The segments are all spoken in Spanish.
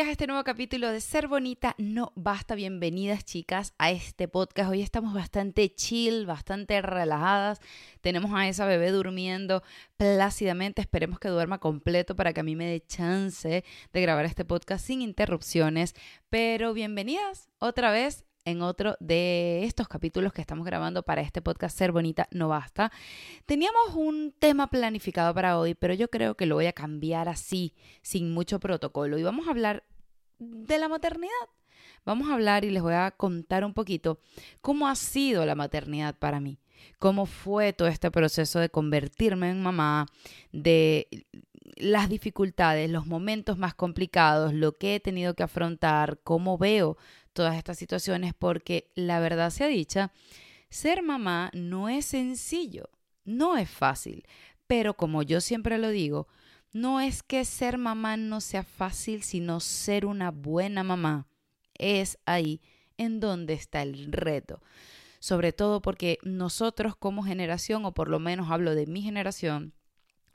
a este nuevo capítulo de Ser Bonita No Basta. Bienvenidas chicas a este podcast. Hoy estamos bastante chill, bastante relajadas. Tenemos a esa bebé durmiendo plácidamente. Esperemos que duerma completo para que a mí me dé chance de grabar este podcast sin interrupciones. Pero bienvenidas otra vez en otro de estos capítulos que estamos grabando para este podcast Ser Bonita No Basta. Teníamos un tema planificado para hoy, pero yo creo que lo voy a cambiar así, sin mucho protocolo. Y vamos a hablar de la maternidad. Vamos a hablar y les voy a contar un poquito cómo ha sido la maternidad para mí, cómo fue todo este proceso de convertirme en mamá, de las dificultades, los momentos más complicados, lo que he tenido que afrontar, cómo veo todas estas situaciones porque la verdad sea dicha, ser mamá no es sencillo, no es fácil, pero como yo siempre lo digo, no es que ser mamá no sea fácil, sino ser una buena mamá. Es ahí en donde está el reto. Sobre todo porque nosotros como generación, o por lo menos hablo de mi generación,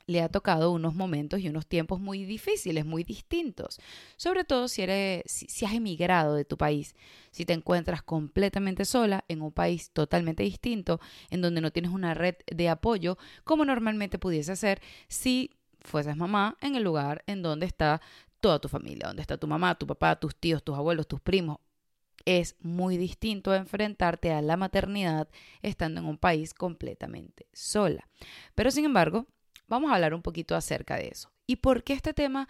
le ha tocado unos momentos y unos tiempos muy difíciles, muy distintos. Sobre todo si, eres, si, has emigrado de tu país, si te encuentras completamente sola en un país totalmente distinto, en donde no tienes una red de apoyo como normalmente pudiese ser si fueses mamá en el lugar en donde está toda tu familia, donde está tu mamá, tu papá, tus tíos, tus abuelos, tus primos. Es muy distinto enfrentarte a la maternidad estando en un país completamente sola. Pero sin embargo, Vamos a hablar un poquito acerca de eso. ¿Y por qué este tema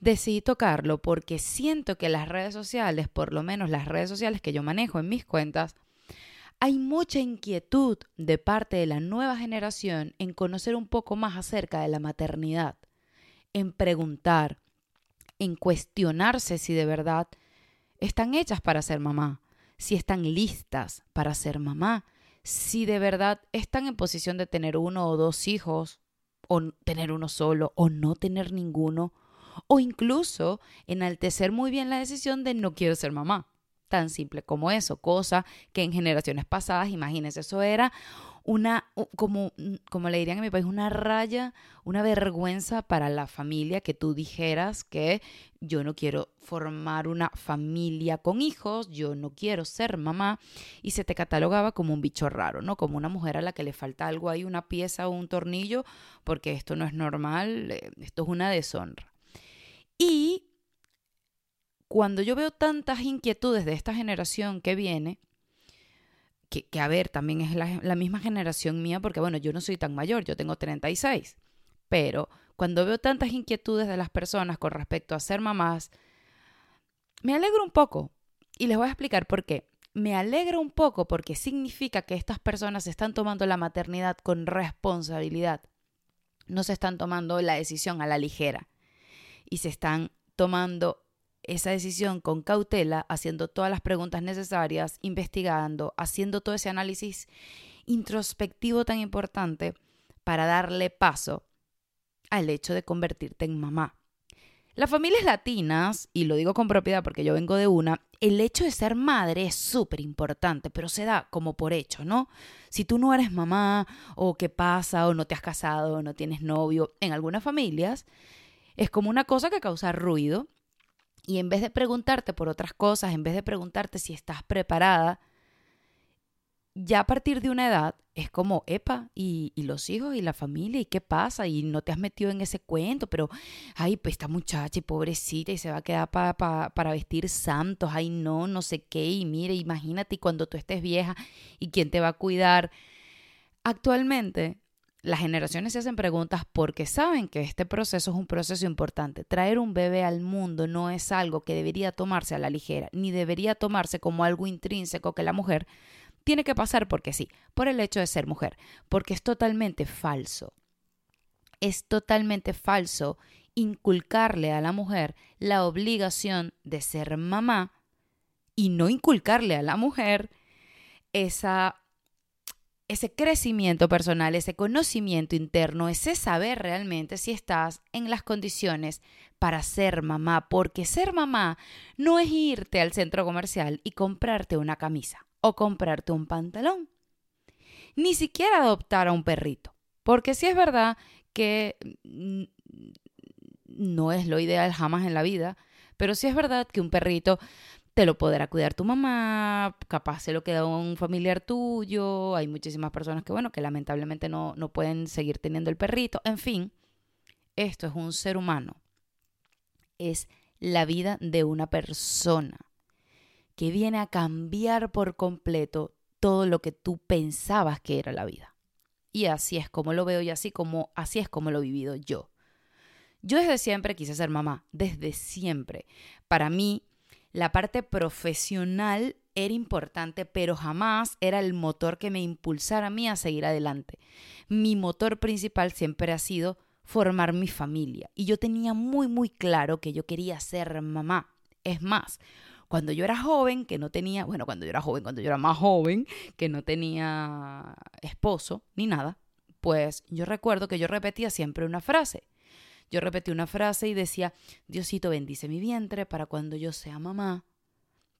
decidí tocarlo? Porque siento que las redes sociales, por lo menos las redes sociales que yo manejo en mis cuentas, hay mucha inquietud de parte de la nueva generación en conocer un poco más acerca de la maternidad, en preguntar, en cuestionarse si de verdad están hechas para ser mamá, si están listas para ser mamá, si de verdad están en posición de tener uno o dos hijos o tener uno solo o no tener ninguno o incluso enaltecer muy bien la decisión de no quiero ser mamá. Tan simple como eso, cosa que en generaciones pasadas, imagínense, eso era una, como, como le dirían en mi país, una raya, una vergüenza para la familia que tú dijeras que yo no quiero formar una familia con hijos, yo no quiero ser mamá, y se te catalogaba como un bicho raro, ¿no? Como una mujer a la que le falta algo ahí, una pieza o un tornillo, porque esto no es normal, eh, esto es una deshonra. Y cuando yo veo tantas inquietudes de esta generación que viene, que, a ver, también es la, misma generación mía, porque bueno, yo no soy tan mayor, yo tengo 36, pero cuando veo tantas inquietudes de las personas con respecto a ser mamás, me alegro un poco. Y les voy a explicar por qué. Me alegro un poco porque significa que estas personas están tomando la maternidad con responsabilidad. No se están tomando la decisión a la ligera. Y se están tomando esa decisión con cautela, haciendo todas las preguntas necesarias, investigando, haciendo todo ese análisis introspectivo tan importante para darle paso al hecho de convertirte en mamá. Las familias latinas, y lo digo con propiedad porque yo vengo de una, el hecho de ser madre es súper importante, pero se da como por hecho, ¿no? Si tú no eres mamá, o qué pasa, o no te has casado, o no tienes novio, en algunas familias es como una cosa que causa ruido y en vez de preguntarte por otras cosas, en vez de preguntarte si estás preparada, ya a partir de una edad es como, epa, y, los hijos y la familia, y qué pasa, y no te has metido en ese cuento, pero, ay, pues esta muchacha y pobrecita, y se va a quedar para vestir santos, ay, no, no sé qué, y mire, imagínate cuando tú estés vieja, y quién te va a cuidar. Actualmente, las generaciones se hacen preguntas porque saben que este proceso es un proceso importante. Traer un bebé al mundo no es algo que debería tomarse a la ligera, ni debería tomarse como algo intrínseco que la mujer tiene que pasar porque sí, por el hecho de ser mujer, porque es totalmente falso. Es totalmente falso inculcarle a la mujer la obligación de ser mamá y no inculcarle a la mujer esa ese crecimiento personal, ese conocimiento interno, ese saber realmente si estás en las condiciones para ser mamá, porque ser mamá no es irte al centro comercial y comprarte una camisa o comprarte un pantalón, ni siquiera adoptar a un perrito, porque si es verdad que no es lo ideal jamás en la vida, Pero sí es verdad que un perrito te lo podrá cuidar tu mamá, capaz se lo queda un familiar tuyo, hay muchísimas personas que, bueno, que lamentablemente no, no pueden seguir teniendo el perrito, en fin, esto es un ser humano, es la vida de una persona que viene a cambiar por completo todo lo que tú pensabas que era la vida. Y así es como lo veo y así como así es como lo he vivido yo. Yo desde siempre quise ser mamá, desde siempre. Para mí la parte profesional era importante, pero jamás era el motor que me impulsara a mí a seguir adelante. Mi motor principal siempre ha sido formar mi familia y yo tenía muy muy claro que yo quería ser mamá. Es más, cuando yo era joven, que no tenía, bueno, cuando yo era joven, cuando yo era más joven, que no tenía esposo ni nada, pues yo recuerdo que yo repetía siempre una frase. Yo repetí una frase y decía, Diosito bendice mi vientre para cuando yo sea mamá,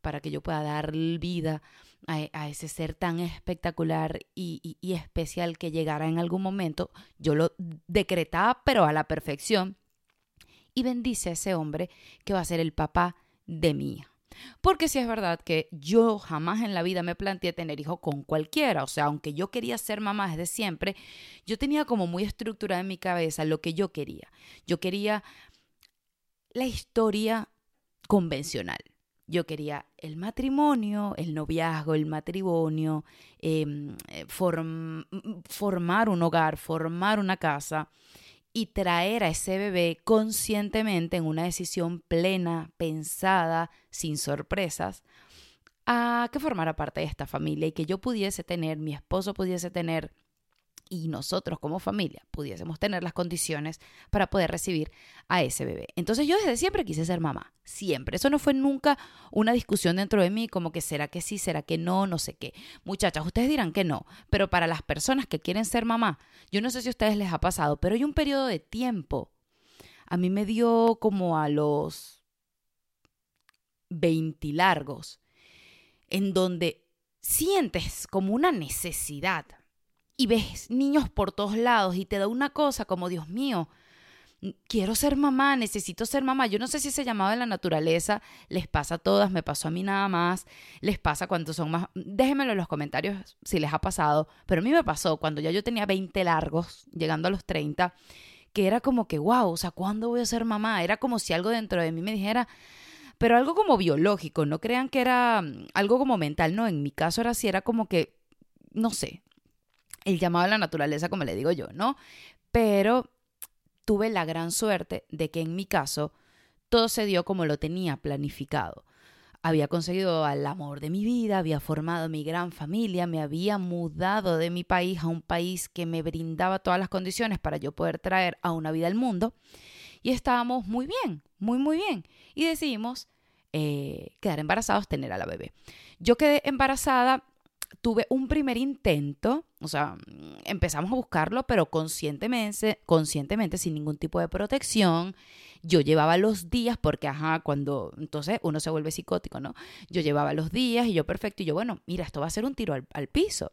para que yo pueda dar vida a, ese ser tan espectacular y, y especial que llegara en algún momento. Yo lo decretaba, pero a la perfección. Y bendice a ese hombre que va a ser el papá de hija. Porque si es verdad que yo jamás en la vida me planteé tener hijos con cualquiera. O sea, aunque yo quería ser mamá desde siempre, yo tenía como muy estructurada en mi cabeza lo que yo quería. Yo quería la historia convencional. Yo quería el matrimonio, el noviazgo, el matrimonio, em, eh, formar un hogar, formar una casa y traer a ese bebé conscientemente en una decisión plena, pensada, sin sorpresas, a que formara parte de esta familia y que yo pudiese tener, mi esposo pudiese tener y nosotros como familia pudiésemos tener las condiciones para poder recibir a ese bebé. Entonces yo desde siempre quise ser mamá, siempre. Eso no fue nunca una discusión dentro de mí como que será que sí, será que no, no sé qué. Muchachas, ustedes dirán que no, pero para las personas que quieren ser mamá, yo no sé si a ustedes les ha pasado, pero hay un periodo de tiempo. A mí me dio como a los 20 largos, en donde sientes como una necesidad y ves niños por todos lados y te da una cosa como, Dios mío, quiero ser mamá, necesito ser mamá. Yo no sé si ese llamado de la naturaleza les pasa a todas, me pasó a mí nada más, les pasa cuando son más... Déjenmelo en los comentarios si les ha pasado, pero a mí me pasó cuando ya yo tenía 20 largos, llegando a los 30, que era como que, wow, o sea, ¿cuándo voy a ser mamá? Era como si algo dentro de mí me dijera, pero algo como biológico, no crean que era mm, algo como mental, no, en mi caso era así, era como que, no sé, el llamado a la naturaleza, como le digo yo, ¿no? Pero tuve la gran suerte de que en mi caso todo se dio como lo tenía planificado. Había conseguido al amor de mi vida, había formado mi gran familia, me había mudado de mi país a un país que me brindaba todas las condiciones para yo poder traer a una vida al mundo. Y estábamos muy bien, muy, muy bien. Y decidimos eh, quedar embarazados, tener a la bebé. Yo quedé embarazada tuve un primer intento, o sea, empezamos a buscarlo, pero conscientemente, conscientemente, sin ningún tipo de protección. Yo llevaba los días, porque, ajá, cuando, entonces uno se vuelve psicótico, ¿no? Yo llevaba los días y yo, perfecto, y yo, bueno, mira, esto va a ser un tiro al, al piso.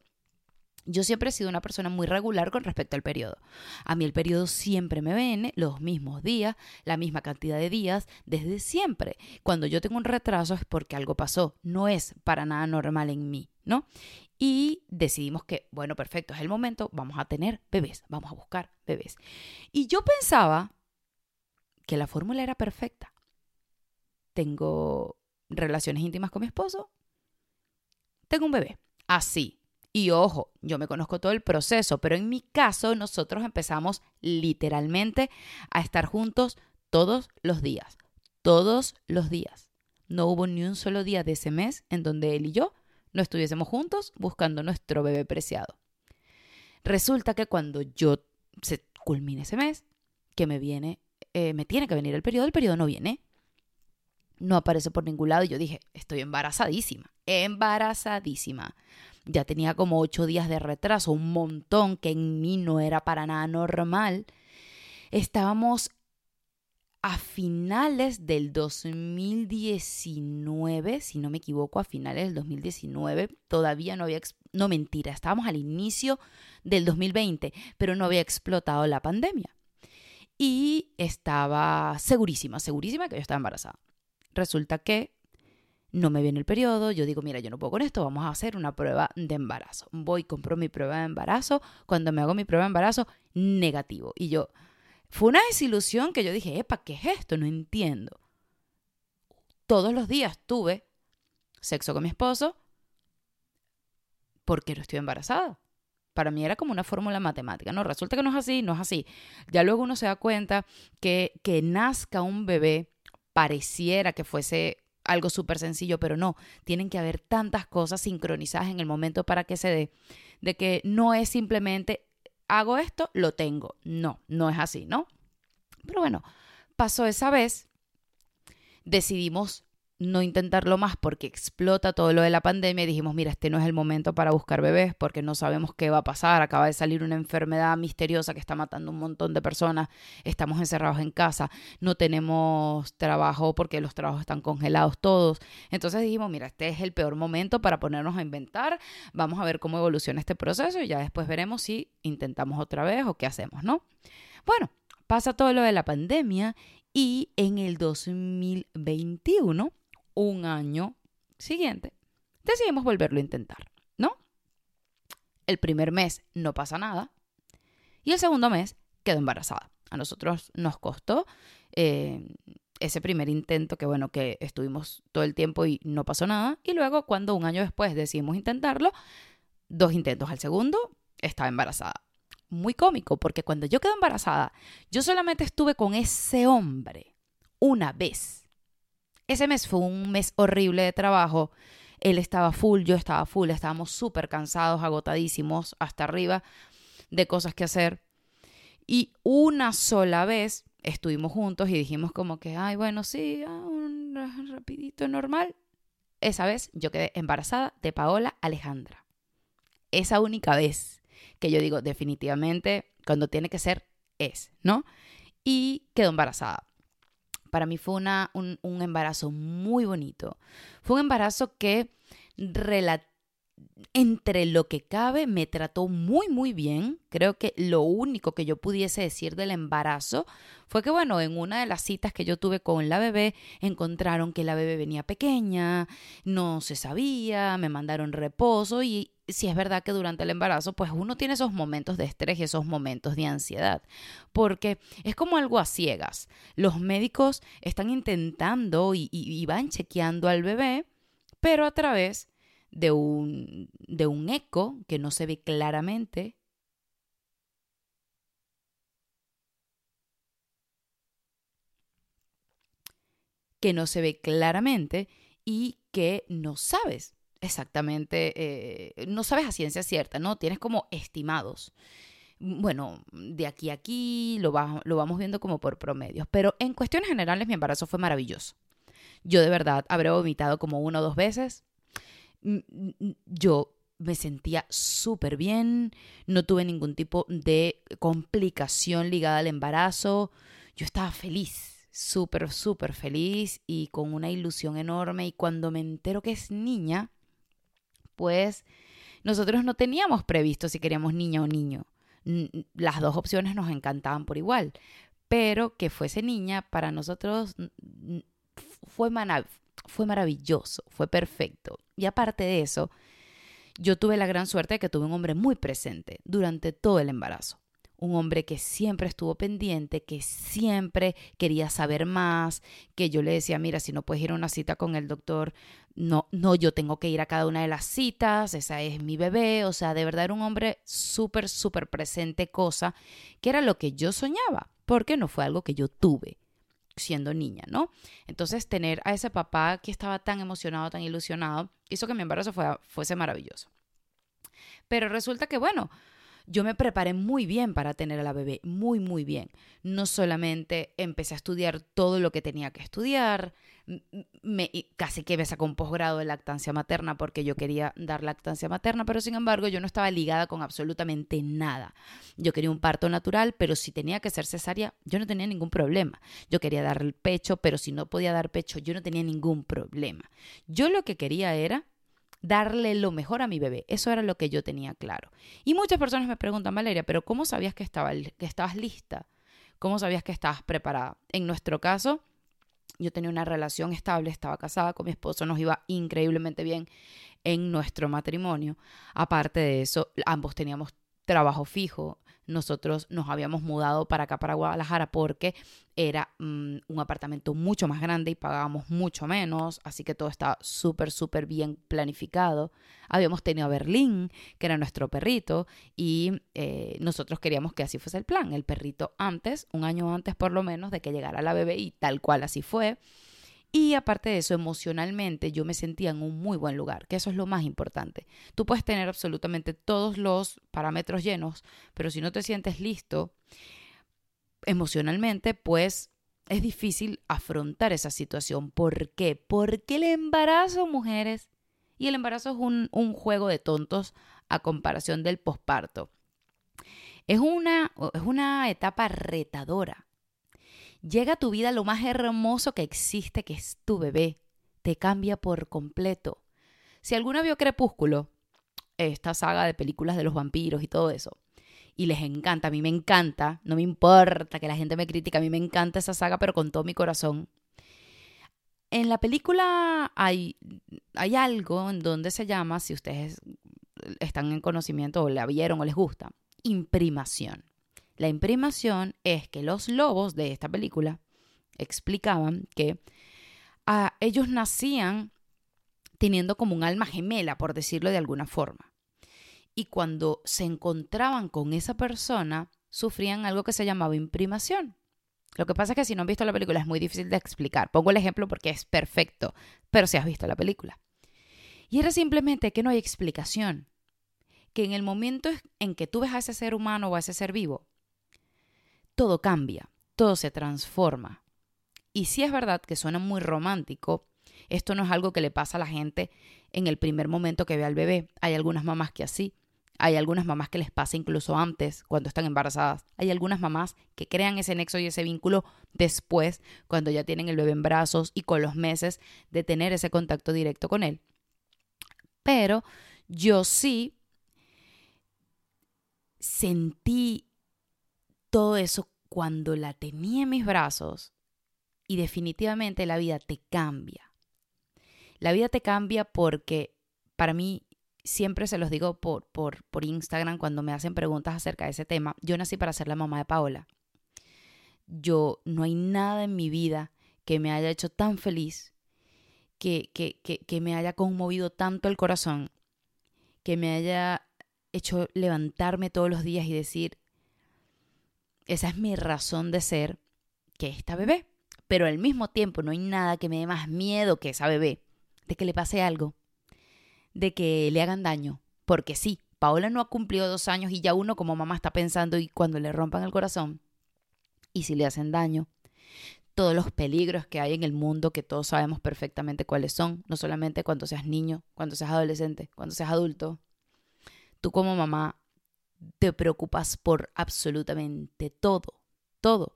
Yo siempre he sido una persona muy regular con respecto al periodo. A mí el periodo siempre me viene los mismos días, la misma cantidad de días, desde siempre. Cuando yo tengo un retraso es porque algo pasó, no es para nada normal en mí, Y decidimos que, bueno, perfecto, es el momento, vamos a tener bebés, vamos a buscar bebés. Y yo pensaba que la fórmula era perfecta. Tengo relaciones íntimas con mi esposo, tengo un bebé, así, y ojo, yo me conozco todo el proceso, pero en mi caso nosotros empezamos literalmente a estar juntos todos los días, todos los días. No hubo ni un solo día de ese mes en donde él y yo no estuviésemos juntos buscando nuestro bebé preciado. Resulta que cuando yo se culmine ese mes, que me viene, eh, me tiene que venir el periodo, el periodo no viene. No aparece por ningún lado y yo dije, estoy embarazadísima, embarazadísima ya tenía como ocho días de retraso, un montón que en mí no era para nada normal. Estábamos a finales del 2019, si no me equivoco, a finales del 2019, todavía no había, no mentira, estábamos al inicio del 2020, pero no había explotado la pandemia. Y estaba segurísima, segurísima que yo estaba embarazada. resulta que no me viene el periodo, yo digo, mira, yo no puedo con esto, vamos a hacer una prueba de embarazo. Voy, compro mi prueba de embarazo, cuando me hago mi prueba de embarazo, negativo. Y yo, fue una desilusión que yo dije, epa, ¿qué es esto? No entiendo. Todos los días tuve sexo con mi esposo porque no estoy embarazada. Para mí era como una fórmula matemática, ¿no? Resulta que no es así, no es así. Ya luego uno se da cuenta que que nazca un bebé pareciera que fuese algo súper sencillo, pero no, tienen que haber tantas cosas sincronizadas en el momento para que se dé, de que no es simplemente hago esto, lo tengo. No, no es así, ¿no? Pero bueno, pasó esa vez, decidimos no intentarlo más porque explota todo lo de la pandemia dijimos, mira, este no es el momento para buscar bebés porque no sabemos qué va a pasar, acaba de salir una enfermedad misteriosa que está matando un montón de personas, estamos encerrados en casa, no tenemos trabajo porque los trabajos están congelados todos. Entonces dijimos, mira, este es el peor momento para ponernos a inventar, vamos a ver cómo evoluciona este proceso y ya después veremos si intentamos otra vez o qué hacemos, ¿no? Bueno, pasa todo lo de la pandemia y en el 2021 un año siguiente, decidimos volverlo a intentar, ¿no? El primer mes no pasa nada y el segundo mes quedó embarazada. A nosotros nos costó eh, ese primer intento que, bueno, que estuvimos todo el tiempo y no pasó nada. Y luego, cuando un año después decidimos intentarlo, dos intentos al segundo, estaba embarazada. Muy cómico, porque cuando yo quedé embarazada, yo solamente estuve con ese hombre una vez. Ese mes fue un mes horrible de trabajo. Él estaba full, yo estaba full, estábamos súper cansados, agotadísimos, hasta arriba de cosas que hacer. Y una sola vez estuvimos juntos y dijimos como que, ay, bueno, sí, ah, un rapidito normal. Esa vez yo quedé embarazada de Paola Alejandra. Esa única vez que yo digo, definitivamente, cuando tiene que ser, es, ¿no? Y quedó embarazada para mí fue una, un, un, embarazo muy bonito. Fue un embarazo que entre lo que cabe me trató muy muy bien. Creo que lo único que yo pudiese decir del embarazo fue que bueno, en una de las citas que yo tuve con la bebé encontraron que la bebé venía pequeña, no se sabía, me mandaron reposo y si es verdad que durante el embarazo, pues uno tiene esos momentos de estrés y esos momentos de ansiedad, porque es como algo a ciegas. Los médicos están intentando y, y, van chequeando al bebé, pero a través de un, de un eco que no se ve claramente. que no se ve claramente y que no sabes exactamente, eh, no sabes a ciencia cierta, ¿no? Tienes como estimados. Bueno, de aquí a aquí lo, lo vamos viendo como por promedios, pero en cuestiones generales mi embarazo fue maravilloso. Yo de verdad habré vomitado como una o dos veces. Yo me sentía súper bien, no tuve ningún tipo de complicación ligada al embarazo. Yo estaba feliz, súper, súper feliz y con una ilusión enorme. Y cuando me entero que es niña, pues nosotros no teníamos previsto si queríamos niña o niño. Las dos opciones nos encantaban por igual, pero que fuese niña para nosotros fue, fue maravilloso, fue perfecto. Y aparte de eso, yo tuve la gran suerte de que tuve un hombre muy presente durante todo el embarazo un hombre que siempre estuvo pendiente, que siempre quería saber más, que yo le decía, mira, si no puedes ir a una cita con el doctor, no, no, yo tengo que ir a cada una de las citas, esa es mi bebé, o sea, de verdad era un hombre súper, súper presente, cosa que era lo que yo soñaba, porque no fue algo que yo tuve siendo niña, ¿no? Entonces, tener a ese papá que estaba tan emocionado, tan ilusionado, hizo que mi embarazo fuese maravilloso. Pero resulta que, bueno, yo me preparé muy bien para tener a la bebé, muy, muy bien. No solamente empecé a estudiar todo lo que tenía que estudiar, me, casi que me sacó un posgrado de lactancia materna porque yo quería dar lactancia materna, pero sin embargo yo no estaba ligada con absolutamente nada. Yo quería un parto natural, pero si tenía que ser cesárea, yo no tenía ningún problema. Yo quería dar el pecho, pero si no podía dar pecho, yo no tenía ningún problema. Yo lo que quería era darle lo mejor a mi bebé. Eso era lo que yo tenía claro. Y muchas personas me preguntan, Valeria, pero ¿cómo sabías que, estaba, que estabas lista? ¿Cómo sabías que estabas preparada? En nuestro caso, yo tenía una relación estable, estaba casada con mi esposo, nos iba increíblemente bien en nuestro matrimonio. Aparte de eso, ambos teníamos trabajo fijo. Nosotros nos habíamos mudado para acá, para Guadalajara, porque era mm, un apartamento mucho más grande y pagábamos mucho menos, así que todo estaba súper, súper bien planificado. Habíamos tenido a Berlín, que era nuestro perrito, y eh, nosotros queríamos que así fuese el plan. El perrito antes, un año antes por lo menos, de que llegara la bebé, y tal cual así fue. Y aparte de eso, emocionalmente yo me sentía en un muy buen lugar, que eso es lo más importante. Tú puedes tener absolutamente todos los parámetros llenos, pero si no te sientes listo emocionalmente, pues es difícil afrontar esa situación. ¿Por qué? Porque el embarazo, mujeres, y el embarazo es un, juego de tontos a comparación del posparto. Es una, es una etapa retadora Llega a tu vida lo más hermoso que existe, que es tu bebé. Te cambia por completo. Si alguna vio Crepúsculo, esta saga de películas de los vampiros y todo eso, y les encanta, a mí me encanta, no me importa que la gente me critique, a mí me encanta esa saga, pero con todo mi corazón. En la película hay, hay algo en donde se llama, si ustedes están en conocimiento o la vieron o les gusta, imprimación. La imprimación es que los lobos de esta película explicaban que ah, ellos nacían teniendo como un alma gemela, por decirlo de alguna forma. Y cuando se encontraban con esa persona, sufrían algo que se llamaba imprimación. Lo que pasa es que si no han visto la película es muy difícil de explicar. Pongo el ejemplo porque es perfecto, pero si has visto la película. Y era simplemente que no hay explicación. Que en el momento en que tú ves a ese ser humano o a ese ser vivo, todo cambia, todo se transforma. Y si es verdad que suena muy romántico, esto no es algo que le pasa a la gente en el primer momento que ve al bebé. Hay algunas mamás que así, hay algunas mamás que les pasa incluso antes, cuando están embarazadas. Hay algunas mamás que crean ese nexo y ese vínculo después, cuando ya tienen el bebé en brazos y con los meses de tener ese contacto directo con él. Pero yo sí sentí todo eso cuando la tenía en mis brazos y definitivamente la vida te cambia. La vida te cambia porque para mí, siempre se los digo por, por, por Instagram cuando me hacen preguntas acerca de ese tema, yo nací para ser la mamá de Paola. Yo no hay nada en mi vida que me haya hecho tan feliz, que, que, que, que me haya conmovido tanto el corazón, que me haya hecho levantarme todos los días y decir, esa es mi razón de ser que esta bebé. Pero al mismo tiempo no hay nada que me dé más miedo que esa bebé. De que le pase algo. De que le hagan daño. Porque sí, Paola no ha cumplido dos años y ya uno como mamá está pensando y cuando le rompan el corazón. Y si le hacen daño. Todos los peligros que hay en el mundo que todos sabemos perfectamente cuáles son. No solamente cuando seas niño, cuando seas adolescente, cuando seas adulto. Tú como mamá te preocupas por absolutamente todo, todo,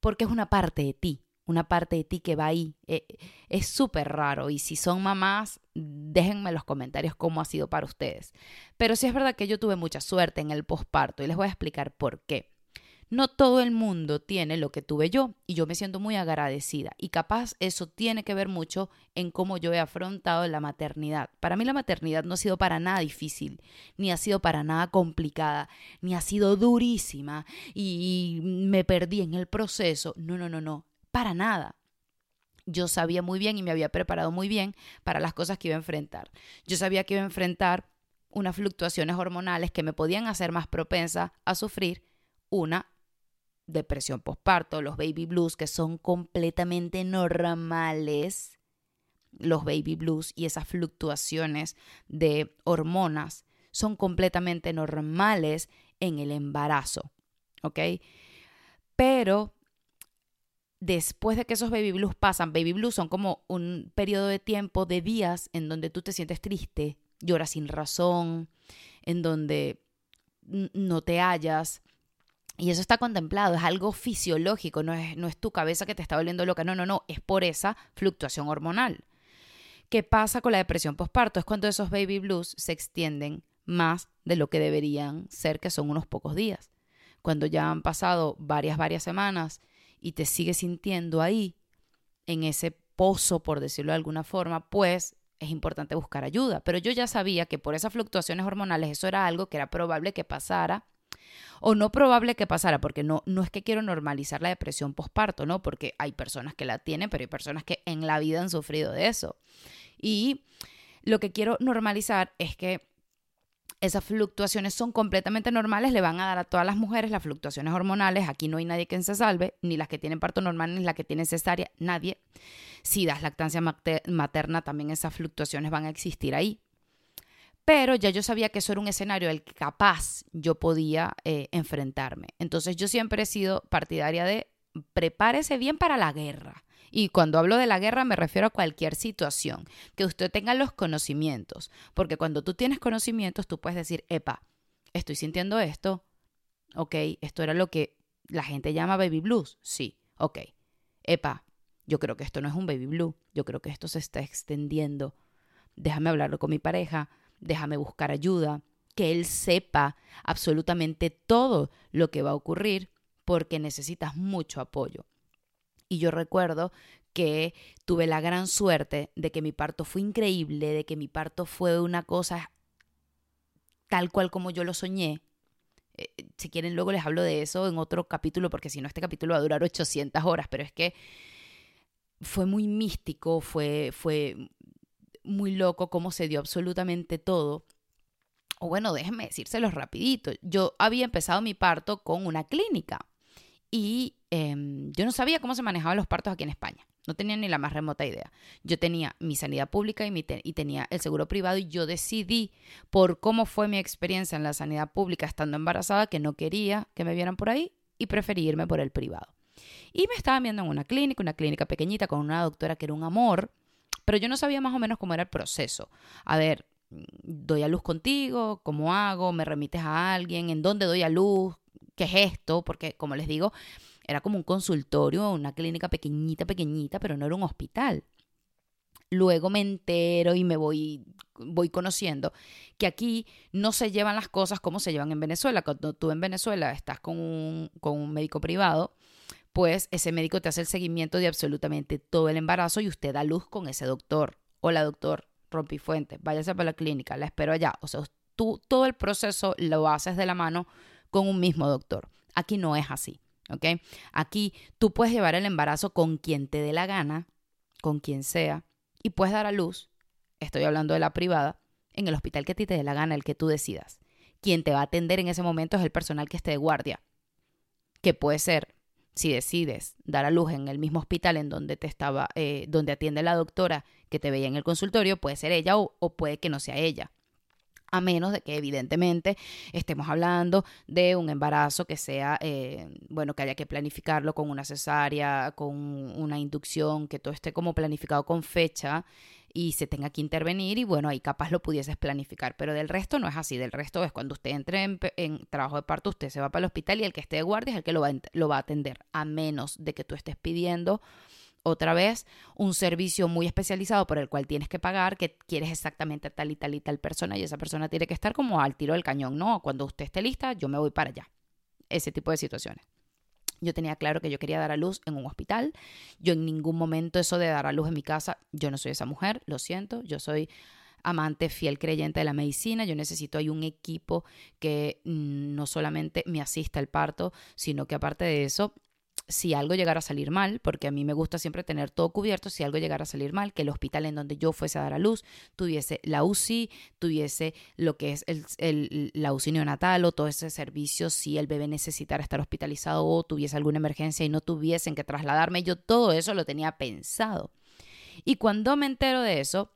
porque es una parte de ti, una parte de ti que va ahí. Eh, es súper raro y si son mamás, déjenme en los comentarios cómo ha sido para ustedes. Pero sí es verdad que yo tuve mucha suerte en el posparto y les voy a explicar por qué. No todo el mundo tiene lo que tuve yo y yo me siento muy agradecida y capaz eso tiene que ver mucho en cómo yo he afrontado la maternidad. Para mí la maternidad no ha sido para nada difícil, ni ha sido para nada complicada, ni ha sido durísima y me perdí en el proceso. No, no, no, no, para nada yo sabía muy bien y me había preparado muy bien para las cosas que iba a enfrentar. Yo sabía que iba a enfrentar unas fluctuaciones hormonales que me podían hacer más propensa a sufrir una depresión postparto, los baby blues, que son completamente normales, los baby blues y esas fluctuaciones de hormonas son completamente normales en el embarazo, ¿ok? Pero después de que esos baby blues pasan, baby blues son como un periodo de tiempo, de días, en donde tú te sientes triste, lloras sin razón, en donde no te hallas, y eso está contemplado, es algo fisiológico, no es, no es tu cabeza que te está volviendo loca, no, no, no, es por esa fluctuación hormonal. ¿Qué pasa con la depresión postparto? Es cuando esos baby blues se extienden más de lo que deberían ser, que son unos pocos días. Cuando ya han pasado varias, varias semanas y te sigues sintiendo ahí, en ese pozo, por decirlo de alguna forma, pues es importante buscar ayuda. Pero yo ya sabía que por esas fluctuaciones hormonales eso era algo que era probable que pasara o no probable que pasara, porque no, no es que quiero normalizar la depresión postparto, ¿no? Porque hay personas que la tienen, pero hay personas que en la vida han sufrido de eso. Y lo que quiero normalizar es que esas fluctuaciones son completamente normales, le van a dar a todas las mujeres las fluctuaciones hormonales. Aquí no hay nadie que se salve, ni las que tienen parto normal, ni las que tienen cesárea, nadie. Si das lactancia materna, también esas fluctuaciones van a existir ahí. Pero ya yo sabía que eso era un escenario al que capaz yo podía eh, enfrentarme. Entonces yo siempre he sido partidaria de prepárese bien para la guerra. Y cuando hablo de la guerra me refiero a cualquier situación, que usted tenga los conocimientos, porque cuando tú tienes conocimientos tú puedes decir, epa, estoy sintiendo esto, ok, esto era lo que la gente llama baby blues, sí, ok, epa, yo creo que esto no es un baby blue, yo creo que esto se está extendiendo, déjame hablarlo con mi pareja, déjame buscar ayuda, que él sepa absolutamente todo lo que va a ocurrir, porque necesitas mucho apoyo. Y yo recuerdo que tuve la gran suerte de que mi parto fue increíble, de que mi parto fue una cosa tal cual como yo lo soñé. Eh, si quieren, luego les hablo de eso en otro capítulo, porque si no, este capítulo va a durar 800 horas, pero es que fue muy místico, fue, fue muy loco cómo se dio absolutamente todo. O bueno, déjenme decírselos rapidito. Yo había empezado mi parto con una clínica y em, yo no sabía cómo se manejaban los partos aquí en España. No tenía ni la más remota idea. Yo tenía mi sanidad pública y, y tenía el seguro privado y yo decidí, por cómo fue mi experiencia en la sanidad pública estando embarazada, que no quería que me vieran por ahí y preferí irme por el privado. Y me estaba viendo en una clínica, una clínica pequeñita con una doctora que era un amor, pero yo no sabía más o menos cómo era el proceso. A ver, doy a luz contigo, cómo hago, me remites a alguien, en dónde doy a luz, qué es esto, porque como les digo, era como un consultorio, una clínica pequeñita, pequeñita, pero no era un hospital. Luego me entero y me voy, voy conociendo que aquí no se llevan las cosas como se llevan en Venezuela. Cuando tú en Venezuela estás con un, con un médico privado, pues ese médico te hace el seguimiento de absolutamente todo el embarazo y usted da luz con ese doctor. Hola doctor, rompifuente, váyase para la clínica, la espero allá. O sea, tú todo el proceso lo haces de la mano con un mismo doctor. Aquí no es así, ¿ok? Aquí tú puedes llevar el embarazo con quien te dé la gana, con quien sea, y puedes dar a luz, estoy hablando de la privada, en el hospital que a ti te dé la gana, el que tú decidas. Quien te va a atender en ese momento es el personal que esté de guardia, que puede ser, si decides dar a luz en el mismo hospital en donde te estaba, eh, donde atiende la doctora que te veía en el consultorio, puede ser ella o puede que no sea ella. A menos de que evidentemente estemos hablando de un embarazo que sea, eh, bueno, que haya que planificarlo con una cesárea, con una inducción, que todo esté como planificado con fecha y se tenga que intervenir y bueno, ahí capaz lo pudieses planificar, pero del resto no es así, del resto es cuando usted entre en, trabajo de parto, usted se va para el hospital y el que esté de guardia es el que lo va, lo va a atender, a menos de que tú estés pidiendo otra vez un servicio muy especializado por el cual tienes que pagar, que quieres exactamente tal y tal y tal persona y esa persona tiene que estar como al tiro del cañón, ¿no? Cuando usted esté lista, yo me voy para allá. Ese tipo de situaciones. Yo tenía claro que yo quería dar a luz en un hospital. Yo en ningún momento eso de dar a luz en mi casa, yo no soy esa mujer, lo siento, yo soy amante fiel creyente de la medicina, yo necesito hay un equipo que mm, no solamente me asista al parto, sino que aparte de eso si algo llegara a salir mal, porque a mí me gusta siempre tener todo cubierto, si algo llegara a salir mal, que el hospital en donde yo fuese a dar a luz tuviese la UCI, tuviese lo que es el, la UCI neonatal o todo ese servicio, si el bebé necesitara estar hospitalizado o tuviese alguna emergencia y no tuviesen que trasladarme, yo todo eso lo tenía pensado. Y cuando me entero de eso,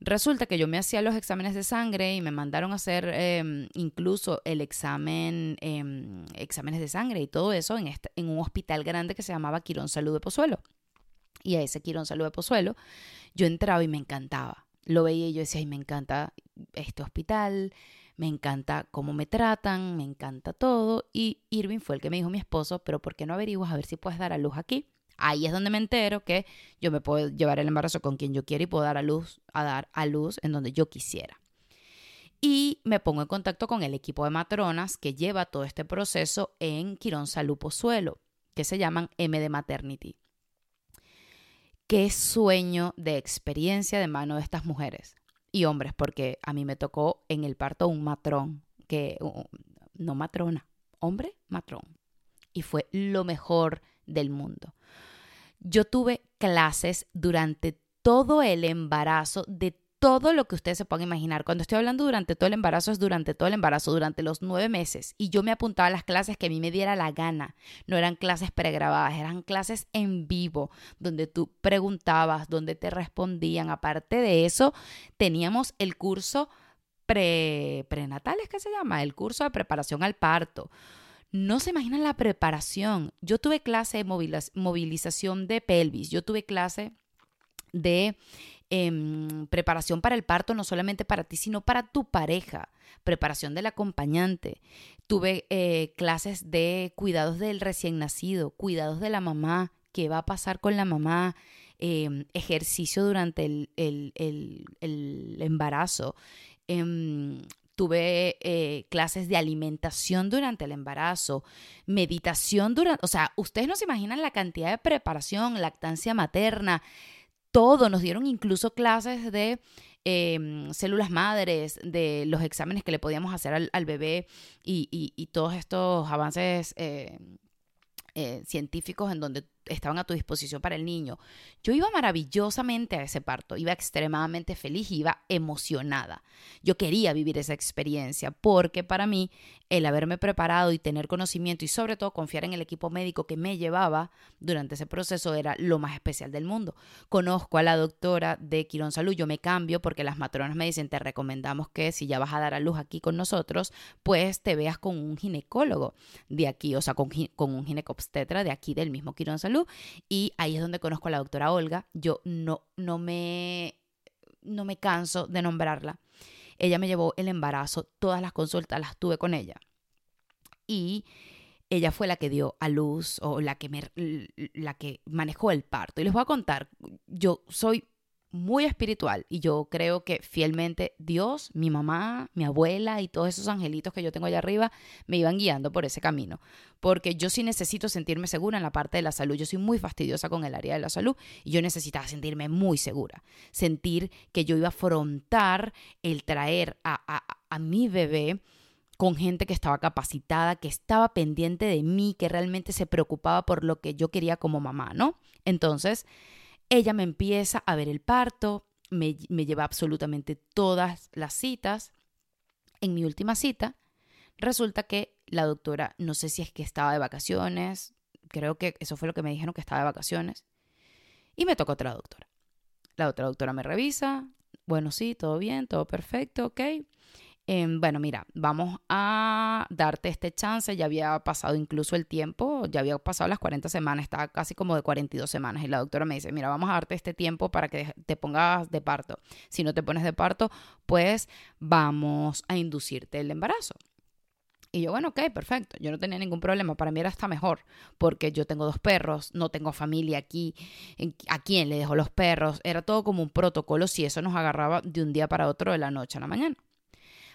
Resulta que yo me hacía los exámenes de sangre y me mandaron a hacer em, incluso el examen, em, exámenes de sangre y todo eso en, en un hospital grande que se llamaba Quirón Salud de Pozuelo. Y a ese Quirón Salud de Pozuelo yo entraba y me encantaba. Lo veía y yo decía, ay, me encanta este hospital, me encanta cómo me tratan, me encanta todo. Y Irving fue el que me dijo mi esposo, pero ¿por qué no averiguas a ver si puedes dar a luz aquí? Ahí es donde me entero que yo me puedo llevar el embarazo con quien yo quiera y puedo dar a luz, a dar a luz en donde yo quisiera. Y me pongo en contacto con el equipo de matronas que lleva todo este proceso en Quirón Salud Pozuelo, que se llaman MD Maternity. qué sueño de experiencia de mano de estas mujeres y hombres, porque a mí me tocó en el parto un matrón, que no matrona, hombre matrón. Y fue lo mejor del mundo. Yo tuve clases durante todo el embarazo de todo lo que ustedes se puedan imaginar. Cuando estoy hablando durante todo el embarazo, es durante todo el embarazo, durante los nueve meses. Y yo me apuntaba a las clases que a mí me diera la gana. No eran clases pregrabadas, eran clases en vivo, donde tú preguntabas, donde te respondían. Aparte de eso, teníamos el curso pre, prenatal, ¿es que se llama? El curso de preparación al parto. No se imaginan la preparación. Yo tuve clase de movilización de pelvis, yo tuve clase de Em, preparación para el parto, no solamente para ti, sino para tu pareja, preparación del acompañante. Tuve eh, clases de cuidados del recién nacido, cuidados de la mamá, qué va a pasar con la mamá, em, ejercicio durante el, embarazo. Tuve eh, clases de alimentación durante el embarazo, meditación durante, o sea, ustedes no se imaginan la cantidad de preparación, lactancia materna, todo, nos dieron incluso clases de em, células madres, de los exámenes que le podíamos hacer al, bebé y, todos estos avances eh, eh, científicos en donde estaban a tu disposición para el niño. Yo iba maravillosamente a ese parto, iba extremadamente feliz, iba emocionada. Yo quería vivir esa experiencia porque para mí el haberme preparado y tener conocimiento y sobre todo confiar en el equipo médico que me llevaba durante ese proceso era lo más especial del mundo. Conozco a la doctora de Quirón Salud, yo me cambio porque las matronas me dicen, te recomendamos que si ya vas a dar a luz aquí con nosotros, pues te veas con un ginecólogo de aquí, o sea, con, con un ginecobstetra de aquí del mismo Quirón Salud y ahí es donde conozco a la doctora Olga. Yo no, no, me, no me canso de nombrarla. Ella me llevó el embarazo, todas las consultas las tuve con ella. Y ella fue la que dio a luz o la que, me, la que manejó el parto. Y les voy a contar, yo soy muy espiritual. Y yo creo que fielmente Dios, mi mamá, mi abuela y todos esos angelitos que yo tengo allá arriba me iban guiando por ese camino, porque yo sí necesito sentirme segura en la parte de la salud, yo soy muy fastidiosa con el área de la salud y yo necesitaba sentirme muy segura, sentir que yo iba a afrontar el traer a, a, a mi bebé con gente que estaba capacitada, que estaba pendiente de mí, que realmente se preocupaba por lo que yo quería como mamá, ¿no? Entonces, ella me empieza a ver el parto, me, lleva absolutamente todas las citas. En mi última cita, resulta que la doctora, no sé si es que estaba de vacaciones, creo que eso fue lo que me dijeron que estaba de vacaciones, y me tocó otra doctora. La otra doctora me revisa, bueno, sí, todo bien, todo perfecto, ok. Em, bueno, mira, vamos a darte este chance, ya había pasado incluso el tiempo, ya había pasado las 40 semanas, estaba casi como de 42 semanas y la doctora me dice, mira, vamos a darte este tiempo para que te pongas de parto. Si no te pones de parto, pues vamos a inducirte el embarazo. Y yo, bueno, ok, perfecto. Yo no tenía ningún problema. Para mí era hasta mejor, porque yo tengo dos perros, no tengo familia aquí. ¿A quién le dejo los perros? Era todo como un protocolo si eso nos agarraba de un día para otro, de la noche a la mañana.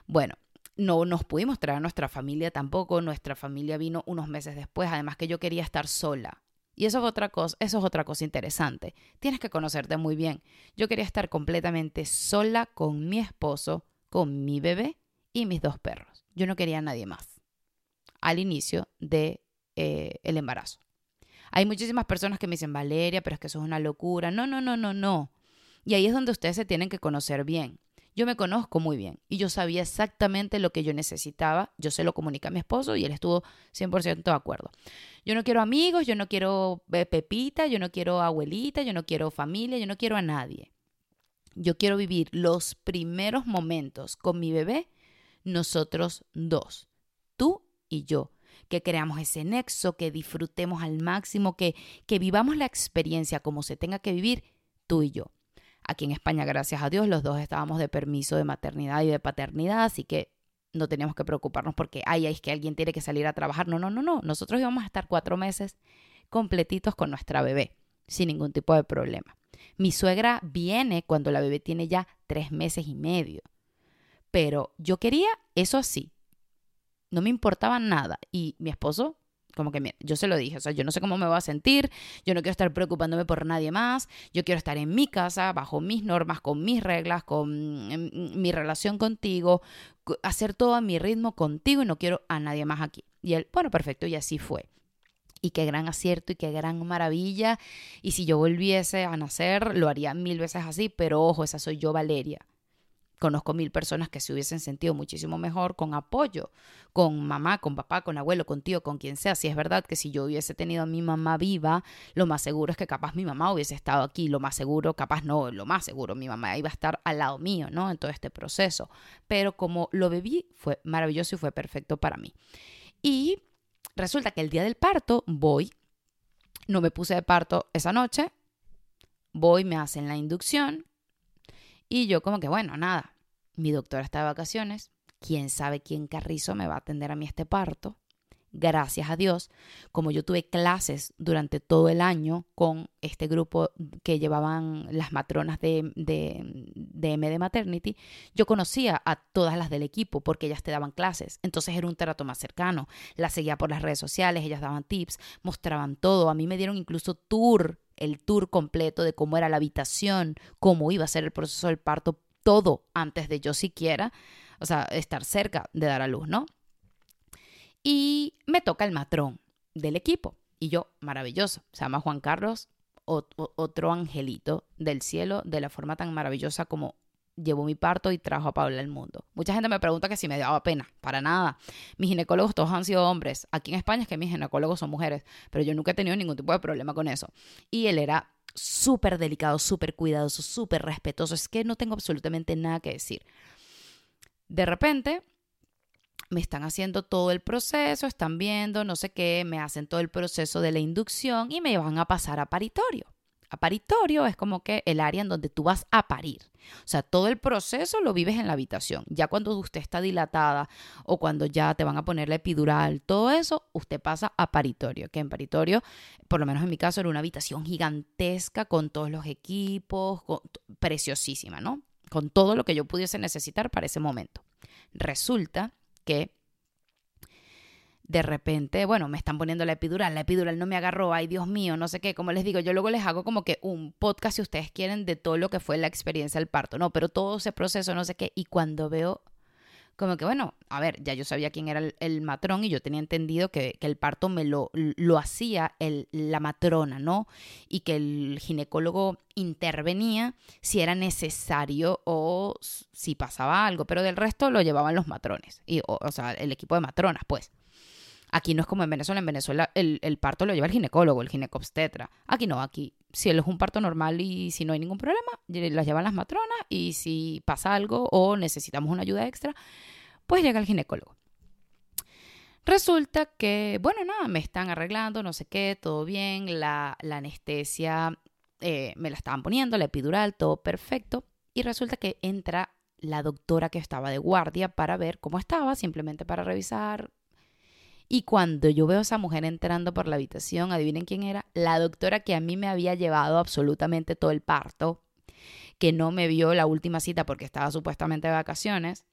Bueno, no nos pudimos traer a nuestra familia tampoco, nuestra familia vino unos meses después, además que yo quería estar sola. Y eso es otra cosa, eso es otra cosa interesante. Tienes que conocerte muy bien. Yo quería estar completamente sola con mi esposo, con mi bebé y mis dos perros. Yo no quería a nadie más al inicio de eh, el embarazo. Hay muchísimas personas que me dicen, Valeria, pero es que eso es una locura. No, no, no, no, no. Y ahí es donde ustedes se tienen que conocer bien. Yo me conozco muy bien y yo sabía exactamente lo que yo necesitaba. Yo se lo comuniqué a mi esposo y él estuvo 100% de acuerdo. Yo no quiero amigos, yo no quiero eh, Pepita, yo no quiero abuelita, yo no quiero familia, yo no quiero a nadie. Yo quiero vivir los primeros momentos con mi bebé, nosotros dos, tú y yo que creamos ese nexo, que disfrutemos al máximo, que, que vivamos la experiencia como se tenga que vivir tú y yo. Aquí en España, gracias a Dios, los dos estábamos de permiso de maternidad y de paternidad, así que no teníamos que preocuparnos porque, ay, es que alguien tiene que salir a trabajar. No, no, no, no. Nosotros íbamos a estar cuatro meses completitos con nuestra bebé, sin ningún tipo de problema. Mi suegra viene cuando la bebé tiene ya tres meses y medio. Pero yo quería eso así. No me importaba nada. Y mi esposo Como que yo se lo dije, o sea, yo no sé cómo me voy a sentir, yo no quiero estar preocupándome por nadie más, yo quiero estar en mi casa, bajo mis normas, con mis reglas, con mi relación contigo, hacer todo a mi ritmo contigo y no quiero a nadie más aquí. Y él, bueno, perfecto, y así fue. Y qué gran acierto y qué gran maravilla. Y si yo volviese a nacer, lo haría mil veces así, pero ojo, esa soy yo, Valeria. Conozco mil personas que se hubiesen sentido muchísimo mejor con apoyo, con mamá, con papá, con abuelo, con tío, con quien sea. Si es verdad que si yo hubiese tenido a mi mamá viva, lo más seguro es que capaz mi mamá hubiese estado aquí, lo más seguro, capaz no, lo más seguro, mi mamá iba a estar al lado mío, ¿no? En todo este proceso. Pero como lo bebí, fue maravilloso y fue perfecto para mí. Y resulta que el día del parto voy, no me puse de parto esa noche, voy, me hacen la inducción y yo como que, bueno, nada, mi doctora está de vacaciones. ¿Quién sabe quién carrizo me va a atender a mí este parto? Gracias a Dios, como yo tuve clases durante todo el año con este grupo que llevaban las matronas de, de, de MD Maternity, yo conocía a todas las del equipo porque ellas te daban clases. Entonces era un trato más cercano. Las seguía por las redes sociales, ellas daban tips, mostraban todo. A mí me dieron incluso tour el tour completo de cómo era la habitación, cómo iba a ser el proceso del parto todo antes de yo siquiera, o sea, estar cerca de dar a luz, ¿no? Y me toca el matrón del equipo. Y yo, maravilloso, se llama Juan Carlos, otro angelito del cielo, de la forma tan maravillosa como llevó mi parto y trajo a Paula al mundo. Mucha gente me pregunta que si me daba pena, para nada. Mis ginecólogos todos han sido hombres. Aquí en España es que mis ginecólogos son mujeres, pero yo nunca he tenido ningún tipo de problema con eso. Y él era súper delicado, súper cuidadoso, súper respetuoso. Es que no tengo absolutamente nada que decir. De repente, me están haciendo todo el proceso, están viendo, no sé qué, me hacen todo el proceso de la inducción y me van a pasar a paritorio. A paritorio es como que el área en donde tú vas a parir. O sea, todo el proceso lo vives en la habitación. Ya cuando usted está dilatada o cuando ya te van a poner la epidural, todo eso, usted pasa a paritorio. Que en paritorio, por lo menos en mi caso, era una habitación gigantesca con todos los equipos, preciosísima, ¿no? Con todo lo que yo pudiese necesitar para ese momento. Resulta que de repente, bueno, me están poniendo la epidural, la epidural no me agarró, ay Dios mío, no sé qué, como les digo, yo luego les hago como que un podcast si ustedes quieren de todo lo que fue la experiencia del parto, no, pero todo ese proceso, no sé qué, y cuando veo como que bueno, a ver, ya yo sabía quién era el, matrón y yo tenía entendido que, el parto me lo, lo hacía el, la matrona, ¿no? Y que el ginecólogo intervenía si era necesario o si pasaba algo, pero del resto lo llevaban los matrones, y, o sea, el equipo de matronas, pues. Aquí no es como en Venezuela. En Venezuela el, parto lo lleva el ginecólogo, el ginecobstetra. Aquí no, aquí si es un parto normal y si no hay ningún problema, las llevan las matronas y si pasa algo o necesitamos una ayuda extra, pues llega el ginecólogo. Resulta que, bueno, nada, me están arreglando, no sé qué, todo bien, la, anestesia eh, me la estaban poniendo, la epidural, todo perfecto. Y resulta que entra la doctora que estaba de guardia para ver cómo estaba, simplemente para revisar y cuando yo veo a esa mujer entrando por la habitación, adivinen quién era, la doctora que a mí me había llevado absolutamente todo el parto, que no me vio la última cita porque estaba supuestamente de vacaciones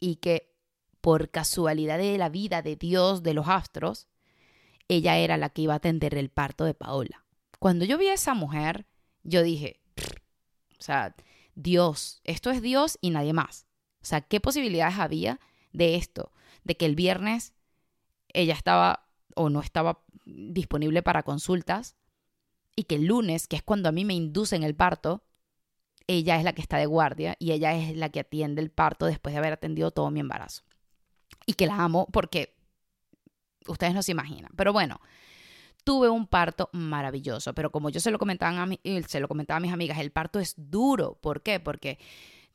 y que por casualidad de la vida de Dios, de los astros, ella era la que iba a atender el parto de Paola. Cuando yo vi a esa mujer, yo dije, o sea, Dios, esto es Dios y nadie más. O sea, ¿qué posibilidades había de esto? De que el viernes ella estaba o no estaba disponible para consultas y que el lunes, que es cuando a mí me inducen el parto, ella es la que está de guardia y ella es la que atiende el parto después de haber atendido todo mi embarazo. Y que la amo porque ustedes no se imaginan. Pero bueno, tuve un parto maravilloso, pero como yo se lo comentaba a, se lo comentaba a mis amigas, el parto es duro. ¿Por qué? Porque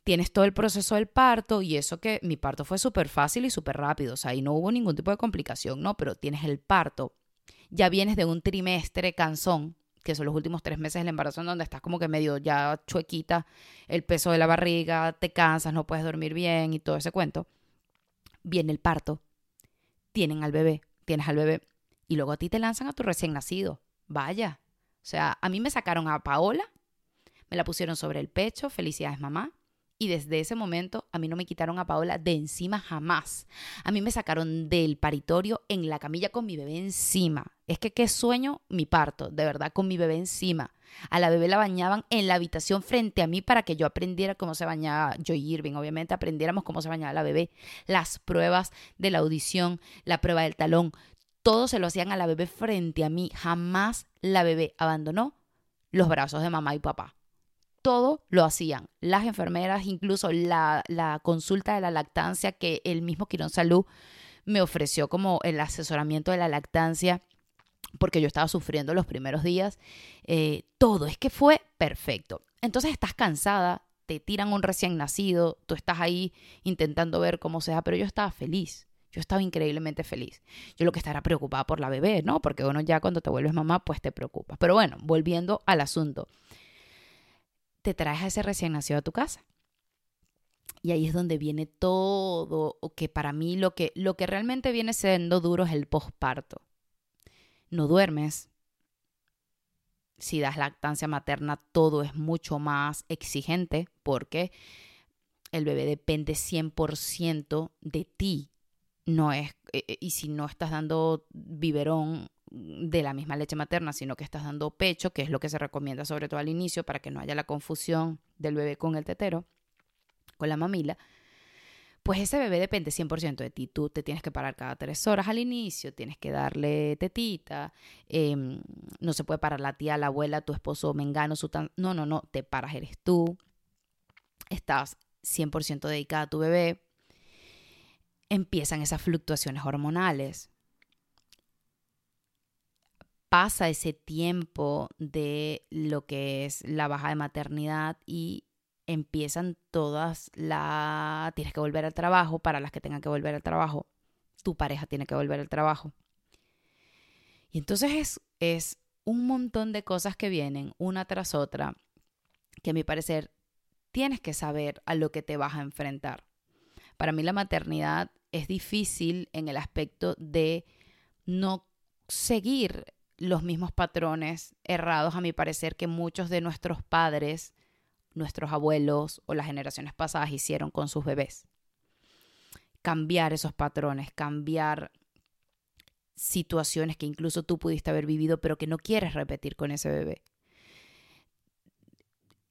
tienes todo el proceso del parto y eso que mi parto fue súper fácil y súper rápido, o sea, y no hubo ningún tipo de complicación, ¿no? Pero tienes el parto, ya vienes de un trimestre cansón, que son los últimos tres meses del embarazo en donde estás como que medio ya chuequita, el peso de la barriga, te cansas, no puedes dormir bien y todo ese cuento. Viene el parto, tienen al bebé, tienes al bebé y luego a ti te lanzan a tu recién nacido. Vaya. O sea, a mí me sacaron a Paola, me la pusieron sobre el pecho, felicidades mamá, Y desde ese momento a mí no me quitaron a Paola de encima jamás. A mí me sacaron del paritorio en la camilla con mi bebé encima. Es que qué sueño mi parto, de verdad, con mi bebé encima. A la bebé la bañaban en la habitación frente a mí para que yo aprendiera cómo se bañaba, yo y Irving, obviamente aprendiéramos cómo se bañaba la bebé. Las pruebas de la audición, la prueba del talón, todo se lo hacían a la bebé frente a mí. Jamás la bebé abandonó los brazos de mamá y papá todo lo hacían. Las enfermeras, incluso la, consulta de la lactancia que el mismo Quirón Salud me ofreció como el asesoramiento de la lactancia porque yo estaba sufriendo los primeros días. Eh, todo, es que fue perfecto. Entonces estás cansada, te tiran un recién nacido, tú estás ahí intentando ver cómo sea, pero yo estaba feliz. Yo estaba increíblemente feliz. Yo lo que estaba preocupada por la bebé, ¿no? Porque uno ya cuando te vuelves mamá, pues te preocupas. Pero bueno, volviendo al asunto te traes a ese recién nacido a tu casa. Y ahí es donde viene todo, que para mí lo que, lo que realmente viene siendo duro es el posparto. No duermes. Si das lactancia materna, todo es mucho más exigente porque el bebé depende 100% de ti. No es, eh, eh, y si no estás dando biberón de la misma leche materna, sino que estás dando pecho, que es lo que se recomienda sobre todo al inicio para que no haya la confusión del bebé con el tetero, con la mamila, pues ese bebé depende 100% de ti. Tú te tienes que parar cada tres horas al inicio, tienes que darle tetita, em, no se puede parar la tía, la abuela, tu esposo, mengano, su tan... No, no, no, te paras, eres tú, estás 100% dedicada a tu bebé. Empiezan esas fluctuaciones hormonales, pasa ese tiempo de lo que es la baja de maternidad y empiezan todas la... Tienes que volver al trabajo, para las que tengan que volver al trabajo, tu pareja tiene que volver al trabajo. Y entonces es, es un montón de cosas que vienen una tras otra que a mi parecer tienes que saber a lo que te vas a enfrentar. Para mí la maternidad es difícil en el aspecto de no seguir los mismos patrones errados, a mi parecer, que muchos de nuestros padres, nuestros abuelos o las generaciones pasadas hicieron con sus bebés. Cambiar esos patrones, cambiar situaciones que incluso tú pudiste haber vivido, pero que no quieres repetir con ese bebé.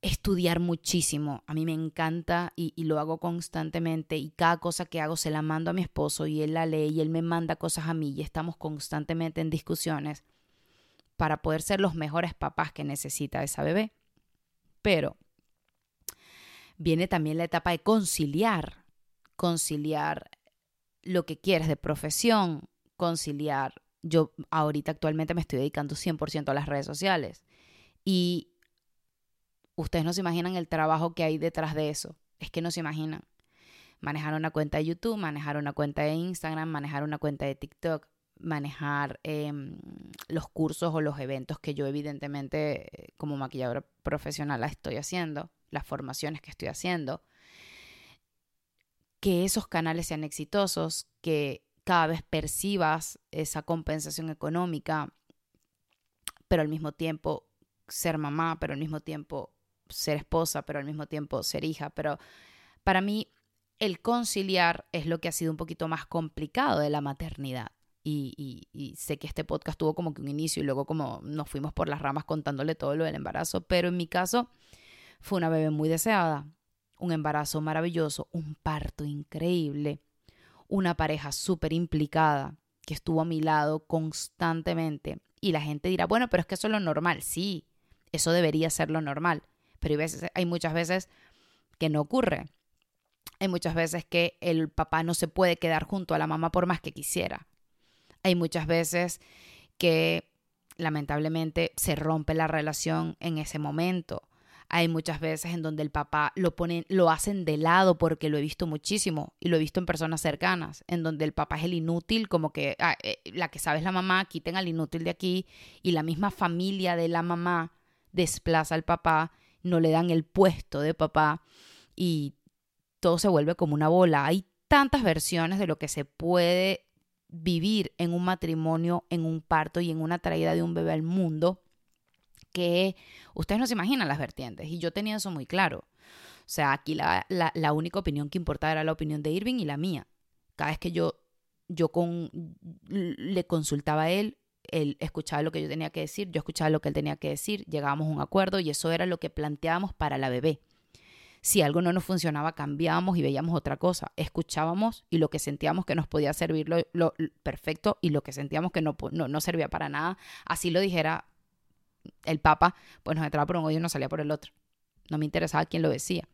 Estudiar muchísimo. A mí me encanta y, lo hago constantemente y cada cosa que hago se la mando a mi esposo y él la lee y él me manda cosas a mí y estamos constantemente en discusiones para poder ser los mejores papás que necesita esa bebé. Pero viene también la etapa de conciliar, conciliar lo que quieres de profesión, conciliar. Yo ahorita actualmente me estoy dedicando 100% a las redes sociales y ustedes no se imaginan el trabajo que hay detrás de eso. Es que no se imaginan. Manejar una cuenta de YouTube, manejar una cuenta de Instagram, manejar una cuenta de TikTok, manejar em, los cursos o los eventos que yo evidentemente eh, como maquilladora profesional estoy haciendo, las formaciones que estoy haciendo, que esos canales sean exitosos, que cada vez percibas esa compensación económica, pero al mismo tiempo ser mamá, pero al mismo tiempo ser esposa, pero al mismo tiempo ser hija, pero para mí el conciliar es lo que ha sido un poquito más complicado de la maternidad y, sé que este podcast tuvo como que un inicio y luego como nos fuimos por las ramas contándole todo lo del embarazo, pero en mi caso fue una bebé muy deseada, un embarazo maravilloso, un parto increíble, una pareja súper implicada que estuvo a mi lado constantemente y la gente dirá, bueno, pero es que eso es lo normal, sí, eso debería ser lo normal, pero hay, muchas veces que no ocurre. Hay muchas veces que el papá no se puede quedar junto a la mamá por más que quisiera. Hay muchas veces que lamentablemente se rompe la relación en ese momento. Hay muchas veces en donde el papá lo lo hacen de lado porque lo he visto muchísimo y lo he visto en personas cercanas, en donde el papá es el inútil, como que ah, eh, la que sabe es la mamá, quiten al inútil de aquí y la misma familia de la mamá desplaza al papá, no le dan el puesto de papá y todo se vuelve como una bola. Hay tantas versiones de lo que se puede vivir en un matrimonio, en un parto y en una traída de un bebé al mundo que ustedes no se imaginan las vertientes y yo tenía eso muy claro. O sea, aquí la, la, única opinión que importaba era la opinión de Irving y la mía. Cada vez que yo, yo con, le consultaba a él, él escuchaba lo que yo tenía que decir, yo escuchaba lo que él tenía que decir, llegábamos a un acuerdo y eso era lo que planteábamos para la bebé. Si algo no nos funcionaba, cambiábamos y veíamos otra cosa. Escuchábamos y lo que sentíamos que nos podía servir lo, perfecto y lo que sentíamos que no, no, no, servía para nada, así lo dijera el Papa, pues nos entraba por un oído y nos salía por el otro. No me interesaba quién lo decía.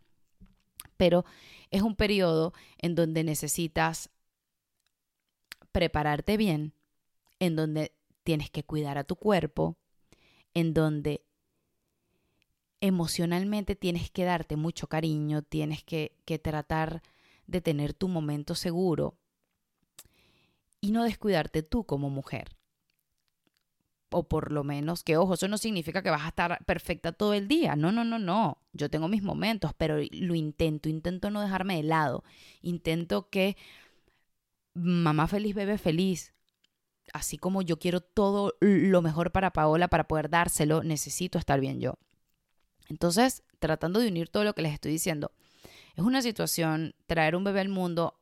Pero es un periodo en donde necesitas prepararte bien, en donde tienes que cuidar a tu cuerpo, en donde emocionalmente tienes que darte mucho cariño, tienes que, que tratar de tener tu momento seguro y no descuidarte tú como mujer o por lo menos que, ojo, eso no significa que vas a estar perfecta todo el día. No, no, no, no. Yo tengo mis momentos, pero lo intento, intento no dejarme de lado. Intento que mamá feliz, bebé feliz. Así como yo quiero todo lo mejor para Paola para poder dárselo, necesito estar bien yo. Entonces, tratando de unir todo lo que les estoy diciendo, es una situación, traer un bebé al mundo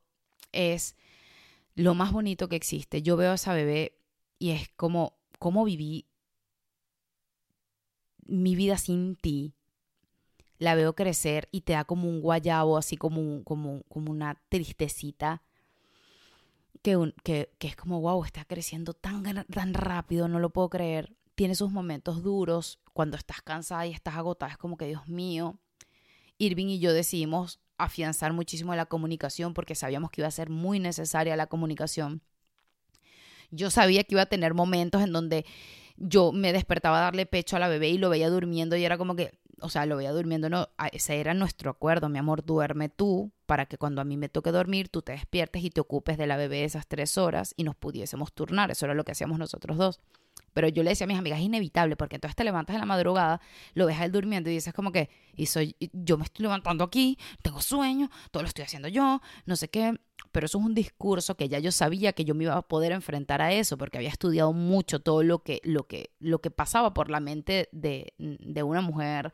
es lo más bonito que existe. Yo veo a esa bebé y es como cómo viví mi vida sin ti, la veo crecer y te da como un guayabo, así como, como, como una tristecita, que, que, que, es como, wow, está creciendo tan, tan rápido, no lo puedo creer. Tiene sus momentos duros, cuando estás cansada y estás agotada, es como que, Dios mío. Irving y yo decidimos afianzar muchísimo la comunicación porque sabíamos que iba a ser muy necesaria la comunicación yo sabía que iba a tener momentos en donde yo me despertaba a darle pecho a la bebé y lo veía durmiendo y era como que, o sea, lo veía durmiendo, no, ese era nuestro acuerdo, mi amor, duerme tú para que cuando a mí me toque dormir tú te despiertes y te ocupes de la bebé esas tres horas y nos pudiésemos turnar, eso era lo que hacíamos nosotros dos. Pero yo le decía a mis amigas, es inevitable, porque entonces te levantas en la madrugada, lo ves a él durmiendo y dices como que, y soy, yo me estoy levantando aquí, tengo sueño, todo lo estoy haciendo yo, no sé qué. Pero eso es un discurso que ya yo sabía que yo me iba a poder enfrentar a eso, porque había estudiado mucho todo lo que, lo que, lo que pasaba por la mente de, de una mujer,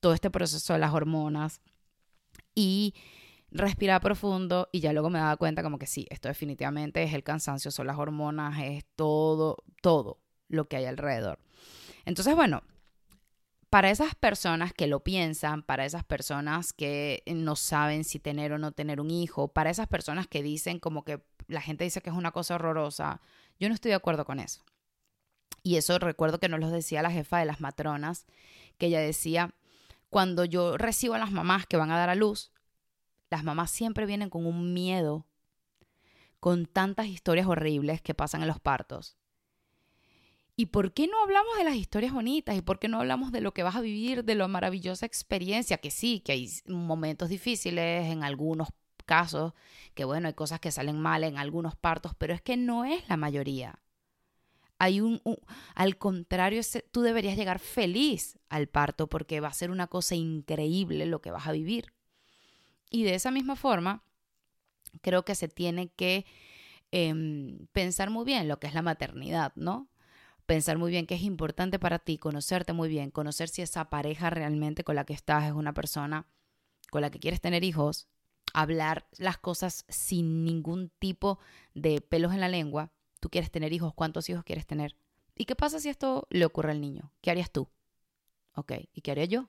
todo este proceso de las hormonas. Y respirar profundo y ya luego me daba cuenta como que sí, esto definitivamente es el cansancio, son las hormonas, es todo, todo lo que hay alrededor. Entonces, bueno, para esas personas que lo piensan, para esas personas que no saben si tener o no tener un hijo, para esas personas que dicen como que la gente dice que es una cosa horrorosa, yo no estoy de acuerdo con eso. Y eso recuerdo que nos lo decía la jefa de las matronas, que ella decía, cuando yo recibo a las mamás que van a dar a luz, las mamás siempre vienen con un miedo, con tantas historias horribles que pasan en los partos. ¿Y por qué no hablamos de las historias bonitas? ¿Y por qué no hablamos de lo que vas a vivir, de la maravillosa experiencia? Que sí, que hay momentos difíciles en algunos casos, que bueno, hay cosas que salen mal en algunos partos, pero es que no es la mayoría. Hay un, al contrario, tú deberías llegar feliz al parto porque va a ser una cosa increíble lo que vas a vivir. Y de esa misma forma, creo que se tiene que em, pensar muy bien lo que es la maternidad, ¿no? pensar muy bien qué es importante para ti, conocerte muy bien, conocer si esa pareja realmente con la que estás es una persona con la que quieres tener hijos, hablar las cosas sin ningún tipo de pelos en la lengua. Tú quieres tener hijos, ¿cuántos hijos quieres tener? ¿Y qué pasa si esto le ocurre al niño? ¿Qué harías tú? Ok, ¿y qué haría yo?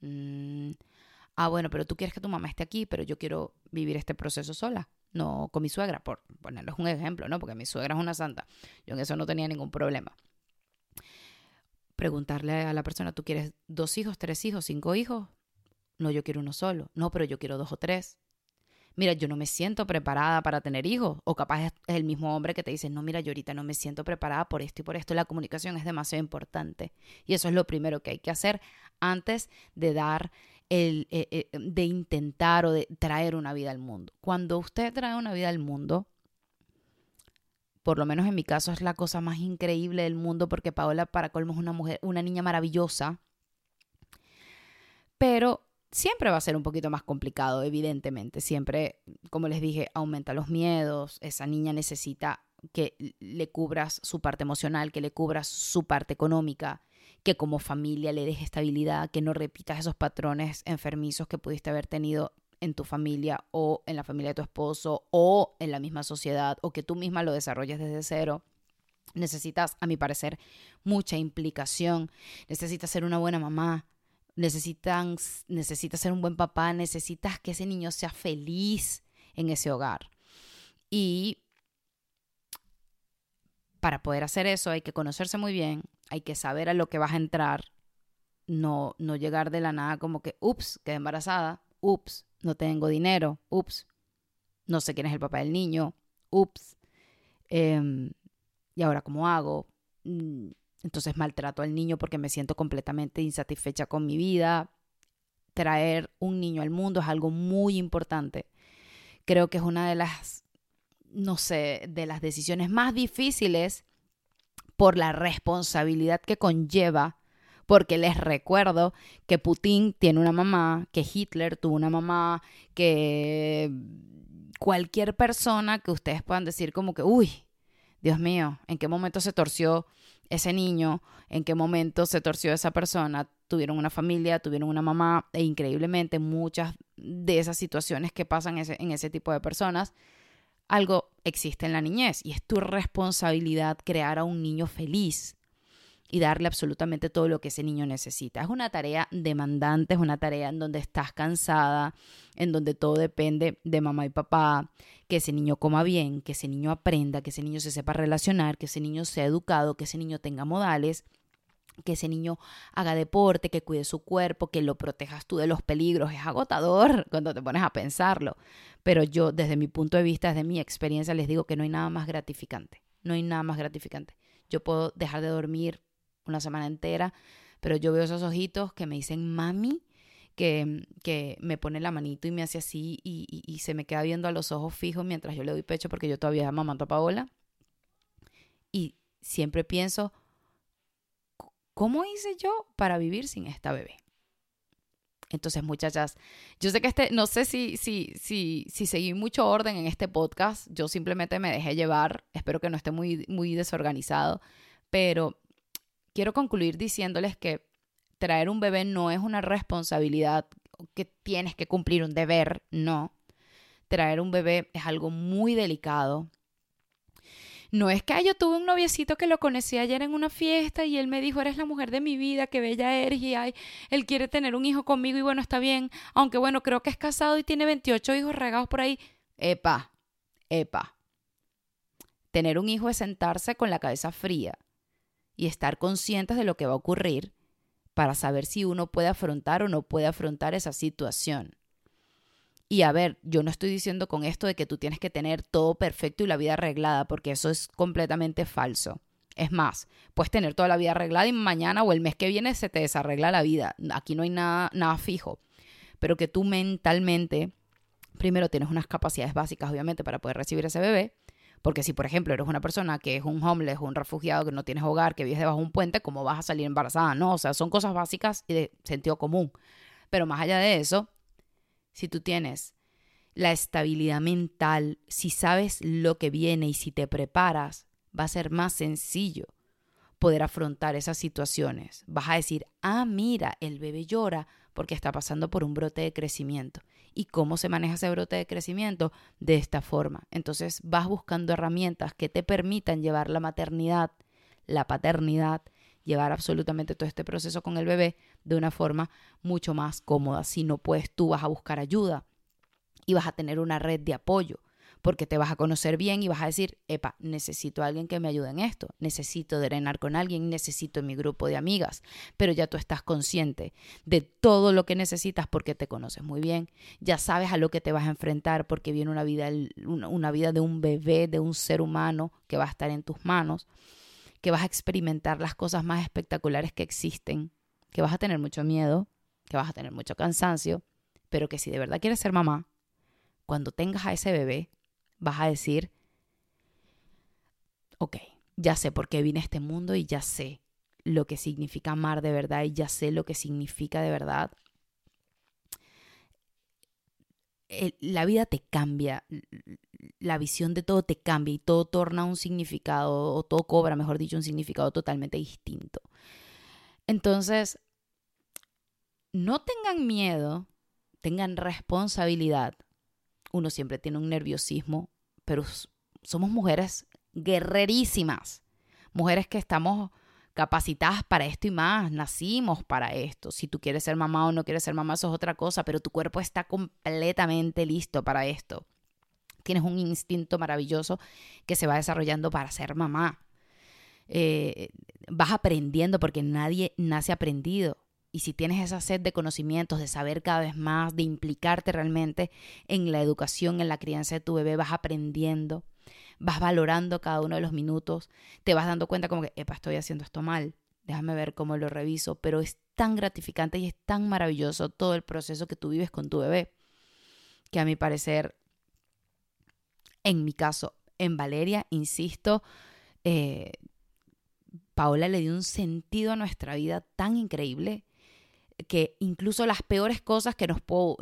Mm, ah, bueno, pero tú quieres que tu mamá esté aquí, pero yo quiero vivir este proceso sola no con mi suegra, por ponerles un ejemplo, ¿no? Porque mi suegra es una santa. Yo en eso no tenía ningún problema. Preguntarle a la persona, ¿tú quieres dos hijos, tres hijos, cinco hijos? No, yo quiero uno solo. No, pero yo quiero dos o tres. Mira, yo no me siento preparada para tener hijos. O capaz es el mismo hombre que te dice, no, mira, yo ahorita no me siento preparada por esto y por esto. La comunicación es demasiado importante. Y eso es lo primero que hay que hacer antes de dar el, eh, eh, de intentar o de traer una vida al mundo. Cuando usted trae una vida al mundo, por lo menos en mi caso es la cosa más increíble del mundo porque Paola para colmo es una mujer, una niña maravillosa, pero siempre va a ser un poquito más complicado, evidentemente. Siempre, como les dije, aumenta los miedos, esa niña necesita que le cubras su parte emocional, que le cubras su parte económica, que como familia le des estabilidad, que no repitas esos patrones enfermizos que pudiste haber tenido en tu familia o en la familia de tu esposo o en la misma sociedad o que tú misma lo desarrolles desde cero. Necesitas, a mi parecer, mucha implicación. Necesitas ser una buena mamá. Necesitas, necesitas ser un buen papá. Necesitas que ese niño sea feliz en ese hogar. Y para poder hacer eso hay que conocerse muy bien, hay que saber a lo que vas a entrar, no, no llegar de la nada como que, ups, quedé embarazada, ups, no tengo dinero, ups, no sé quién es el papá del niño, ups, em, y ahora cómo hago. Entonces maltrato al niño porque me siento completamente insatisfecha con mi vida. Traer un niño al mundo es algo muy importante. Creo que es una de las, no sé, de las decisiones más difíciles por la responsabilidad que conlleva porque les recuerdo que Putin tiene una mamá, que Hitler tuvo una mamá, que cualquier persona que ustedes puedan decir como que, uy, Dios mío, ¿en qué momento se torció ese niño? ¿En qué momento se torció esa persona? Tuvieron una familia, tuvieron una mamá e increíblemente muchas de esas situaciones que pasan en ese tipo de personas, algo existe en la niñez y es tu responsabilidad crear a un niño feliz y darle absolutamente todo lo que ese niño necesita. Es una tarea demandante, es una tarea en donde estás cansada, en donde todo depende de mamá y papá, que ese niño coma bien, que ese niño aprenda, que ese niño se sepa relacionar, que ese niño sea educado, que ese niño tenga modales que ese niño haga deporte, que cuide su cuerpo, que lo protejas tú de los peligros. Es agotador cuando te pones a pensarlo. Pero yo, desde mi punto de vista, desde mi experiencia, les digo que no hay nada más gratificante. No hay nada más gratificante. Yo puedo dejar de dormir una semana entera, pero yo veo esos ojitos que me dicen mami, que, que me pone la manito y me hace así y, se me queda viendo a los ojos fijos mientras yo le doy pecho porque yo todavía amamanto a Paola. Y siempre pienso, ¿cómo hice yo para vivir sin esta bebé? Entonces, muchachas, yo sé que este, no sé si, si, si, si seguí mucho orden en este podcast, yo simplemente me dejé llevar, espero que no esté muy, muy desorganizado, pero quiero concluir diciéndoles que traer un bebé no es una responsabilidad que tienes que cumplir un deber, no. Traer un bebé es algo muy delicado. No es que yo tuve un noviecito que lo conocí ayer en una fiesta y él me dijo, eres la mujer de mi vida, qué bella eres y ay, él quiere tener un hijo conmigo y bueno, está bien, aunque bueno, creo que es casado y tiene 28 hijos regados por ahí. Epa, epa. Tener un hijo es sentarse con la cabeza fría y estar conscientes de lo que va a ocurrir para saber si uno puede afrontar o no puede afrontar esa situación. Y a ver, yo no estoy diciendo con esto de que tú tienes que tener todo perfecto y la vida arreglada, porque eso es completamente falso. Es más, puedes tener toda la vida arreglada y mañana o el mes que viene se te desarregla la vida. Aquí no hay nada, nada fijo. Pero que tú mentalmente, primero tienes unas capacidades básicas, obviamente, para poder recibir ese bebé. Porque si, por ejemplo, eres una persona que es un homeless, un refugiado, que no tienes hogar, que vives debajo de un puente, ¿cómo vas a salir embarazada? No, o sea, son cosas básicas y de sentido común. Pero más allá de eso, si tú tienes la estabilidad mental, si sabes lo que viene y si te preparas, va a ser más sencillo poder afrontar esas situaciones. Vas a decir, ah, mira, el bebé llora porque está pasando por un brote de crecimiento. ¿Y cómo se maneja ese brote de crecimiento? De esta forma. Entonces vas buscando herramientas que te permitan llevar la maternidad, la paternidad, llevar absolutamente todo este proceso con el bebé de una forma mucho más cómoda. Si no puedes, tú vas a buscar ayuda y vas a tener una red de apoyo porque te vas a conocer bien y vas a decir, epa, necesito a alguien que me ayude en esto, necesito drenar con alguien, necesito mi grupo de amigas, pero ya tú estás consciente de todo lo que necesitas porque te conoces muy bien, ya sabes a lo que te vas a enfrentar porque viene una vida, una vida de un bebé, de un ser humano que va a estar en tus manos, que vas a experimentar las cosas más espectaculares que existen, que vas a tener mucho miedo, que vas a tener mucho cansancio, pero que si de verdad quieres ser mamá, cuando tengas a ese bebé, vas a decir, ok, ya sé por qué vine a este mundo y ya sé lo que significa amar de verdad y ya sé lo que significa de verdad. La vida te cambia, la visión de todo te cambia y todo torna un significado, o todo cobra, mejor dicho, un significado totalmente distinto. Entonces, no tengan miedo, tengan responsabilidad. Uno siempre tiene un nerviosismo, pero somos mujeres guerrerísimas, mujeres que estamos capacitadas para esto y más, nacimos para esto. Si tú quieres ser mamá o no quieres ser mamá, eso es otra cosa, pero tu cuerpo está completamente listo para esto. Tienes un instinto maravilloso que se va desarrollando para ser mamá. Eh, vas aprendiendo porque nadie nace aprendido. Y si tienes esa sed de conocimientos, de saber cada vez más, de implicarte realmente en la educación, en la crianza de tu bebé, vas aprendiendo vas valorando cada uno de los minutos, te vas dando cuenta como que, epa, estoy haciendo esto mal, déjame ver cómo lo reviso, pero es tan gratificante y es tan maravilloso todo el proceso que tú vives con tu bebé, que a mi parecer, en mi caso, en Valeria, insisto, eh, Paola le dio un sentido a nuestra vida tan increíble que incluso las peores cosas que nos,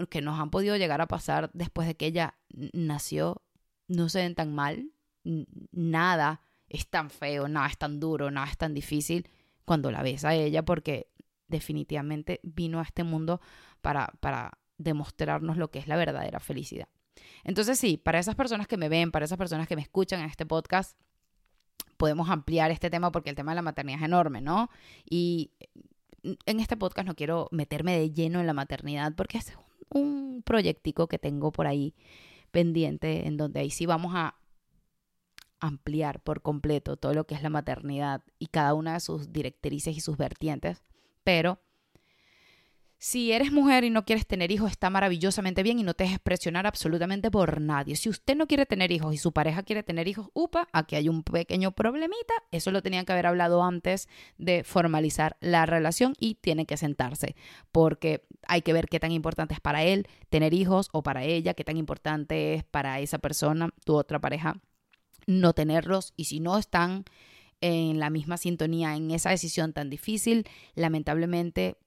que nos han podido llegar a pasar después de que ella nació no se ven tan mal, nada es tan feo, nada es tan duro, nada es tan difícil cuando la ves a ella porque definitivamente vino a este mundo para, para demostrarnos lo que es la verdadera felicidad. Entonces sí, para esas personas que me ven, para esas personas que me escuchan en este podcast, podemos ampliar este tema porque el tema de la maternidad es enorme, ¿no? Y en este podcast no quiero meterme de lleno en la maternidad porque es un proyectico que tengo por ahí pendiente en donde ahí sí vamos a ampliar por completo todo lo que es la maternidad y cada una de sus directrices y sus vertientes, pero si eres mujer y no quieres tener hijos, está maravillosamente bien y no te dejes presionar absolutamente por nadie. Si usted no quiere tener hijos y su pareja quiere tener hijos, upa, aquí hay un pequeño problemita. Eso lo tenían que haber hablado antes de formalizar la relación y tiene que sentarse, porque hay que ver qué tan importante es para él tener hijos o para ella, qué tan importante es para esa persona, tu otra pareja, no tenerlos. Y si no están en la misma sintonía en esa decisión tan difícil, lamentablemente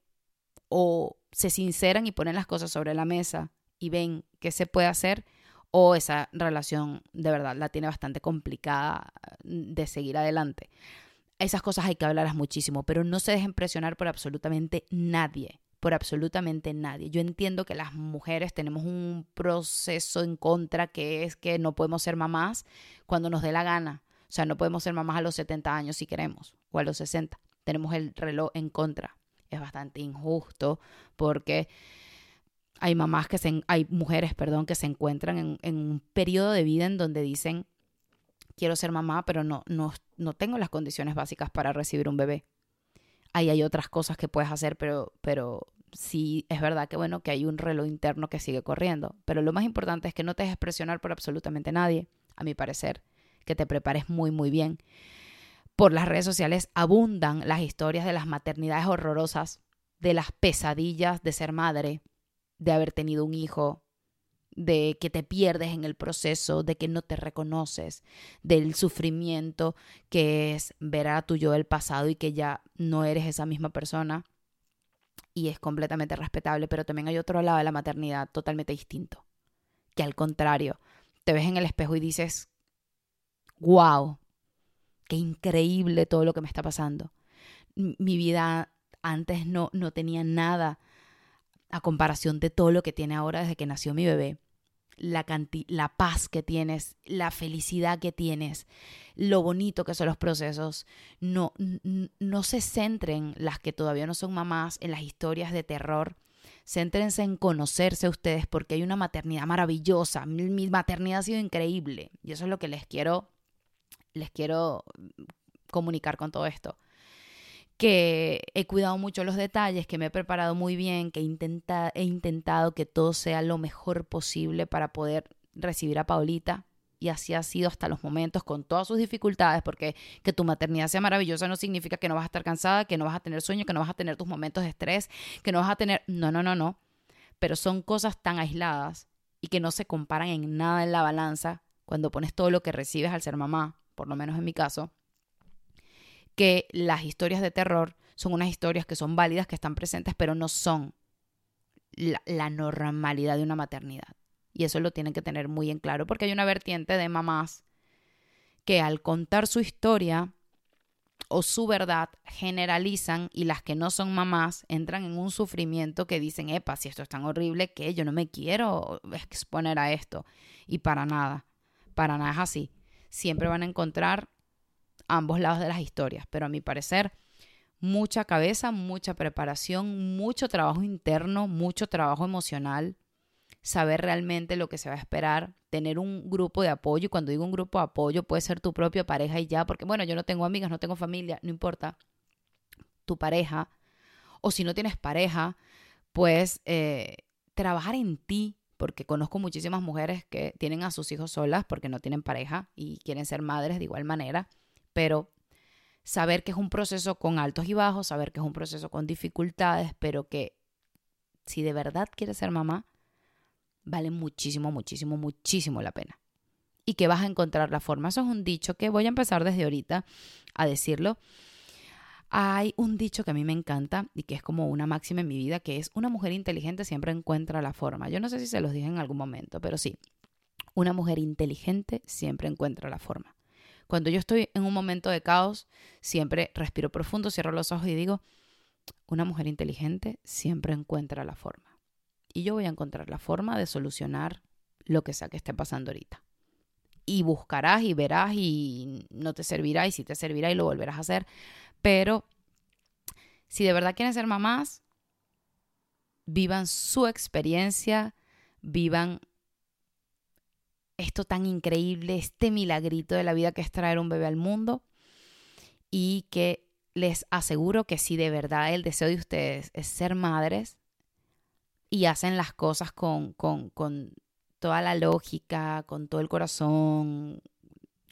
o se sinceran y ponen las cosas sobre la mesa y ven qué se puede hacer, o esa relación de verdad la tiene bastante complicada de seguir adelante. Esas cosas hay que hablarlas muchísimo, pero no se dejen presionar por absolutamente nadie, por absolutamente nadie. Yo entiendo que las mujeres tenemos un proceso en contra que es que no podemos ser mamás cuando nos dé la gana. O sea, no podemos ser mamás a los 70 años si queremos, o a los 60. Tenemos el reloj en contra es bastante injusto porque hay mamás que se, hay mujeres, perdón, que se encuentran en, en, un periodo de vida en donde dicen, quiero ser mamá, pero no, no, no tengo las condiciones básicas para recibir un bebé. Ahí hay otras cosas que puedes hacer, pero, pero sí es verdad que bueno, que hay un reloj interno que sigue corriendo. Pero lo más importante es que no te dejes presionar por absolutamente nadie, a mi parecer, que te prepares muy, muy bien por las redes sociales abundan las historias de las maternidades horrorosas, de las pesadillas de ser madre, de haber tenido un hijo, de que te pierdes en el proceso, de que no te reconoces, del sufrimiento que es ver a tu yo del pasado y que ya no eres esa misma persona. Y es completamente respetable, pero también hay otro lado de la maternidad totalmente distinto, que al contrario, te ves en el espejo y dices, wow, qué increíble todo lo que me está pasando. Mi vida antes no, no tenía nada a comparación de todo lo que tiene ahora desde que nació mi bebé. La, la paz que tienes, la felicidad que tienes, lo bonito que son los procesos. No, no se centren las que todavía no son mamás en las historias de terror. Céntrense en conocerse ustedes porque hay una maternidad maravillosa. mi maternidad ha sido increíble y eso es lo que les quiero les quiero comunicar con todo esto. Que he cuidado mucho los detalles, que me he preparado muy bien, que he, he intentado que todo sea lo mejor posible para poder recibir a Paulita. Y así ha sido hasta los momentos, con todas sus dificultades, porque que tu maternidad sea maravillosa no significa que no vas a estar cansada, que no vas a tener sueño, que no vas a tener tus momentos de estrés, que no vas a tener... No, no, no, no. Pero son cosas tan aisladas y que no se comparan en nada en la balanza cuando pones todo lo que recibes al ser mamá por lo menos en mi caso, que las historias de terror son unas historias que son válidas, que están presentes, pero no son la, normalidad de una maternidad. Y eso lo tienen que tener muy en claro, porque hay una vertiente de mamás que al contar su historia o su verdad generalizan y las que no son mamás entran en un sufrimiento que dicen, epa, si esto es tan horrible que yo no me quiero exponer a esto. Y para nada, para nada es así. Siempre van a encontrar ambos lados de las historias, pero a mi parecer, mucha cabeza, mucha preparación, mucho trabajo interno, mucho trabajo emocional, saber realmente lo que se va a esperar, tener un grupo de apoyo. Y cuando digo un grupo de apoyo, puede ser tu propia pareja y ya, porque bueno, yo no tengo amigas, no tengo familia, no importa. Tu pareja, o si no tienes pareja, pues eh, trabajar en ti, porque conozco muchísimas mujeres que tienen a sus hijos solas porque no tienen pareja y quieren ser madres de igual manera, pero saber que es un proceso con altos y bajos, saber que es un proceso con dificultades, pero que si de verdad quieres ser mamá, vale muchísimo, muchísimo, muchísimo la pena. Y que vas a encontrar la forma. Eso es un dicho que voy a empezar desde ahorita a decirlo. Hay un dicho que a mí me encanta y que es como una máxima en mi vida, que es una mujer inteligente siempre encuentra la forma. Yo no sé si se los dije en algún momento, pero sí, una mujer inteligente siempre encuentra la forma. Cuando yo estoy en un momento de caos, siempre respiro profundo, cierro los ojos y digo, una mujer inteligente siempre encuentra la forma y yo voy a encontrar la forma de solucionar lo que sea que esté pasando ahorita. Y buscarás y verás y no te servirá y si te servirá y lo volverás a hacer. Pero si de verdad quieren ser mamás, vivan su experiencia, vivan esto tan increíble, este milagrito de la vida que es traer un bebé al mundo y que les aseguro que si de verdad el deseo de ustedes es ser madres, y hacen las cosas con, con, con toda la lógica, con todo el corazón,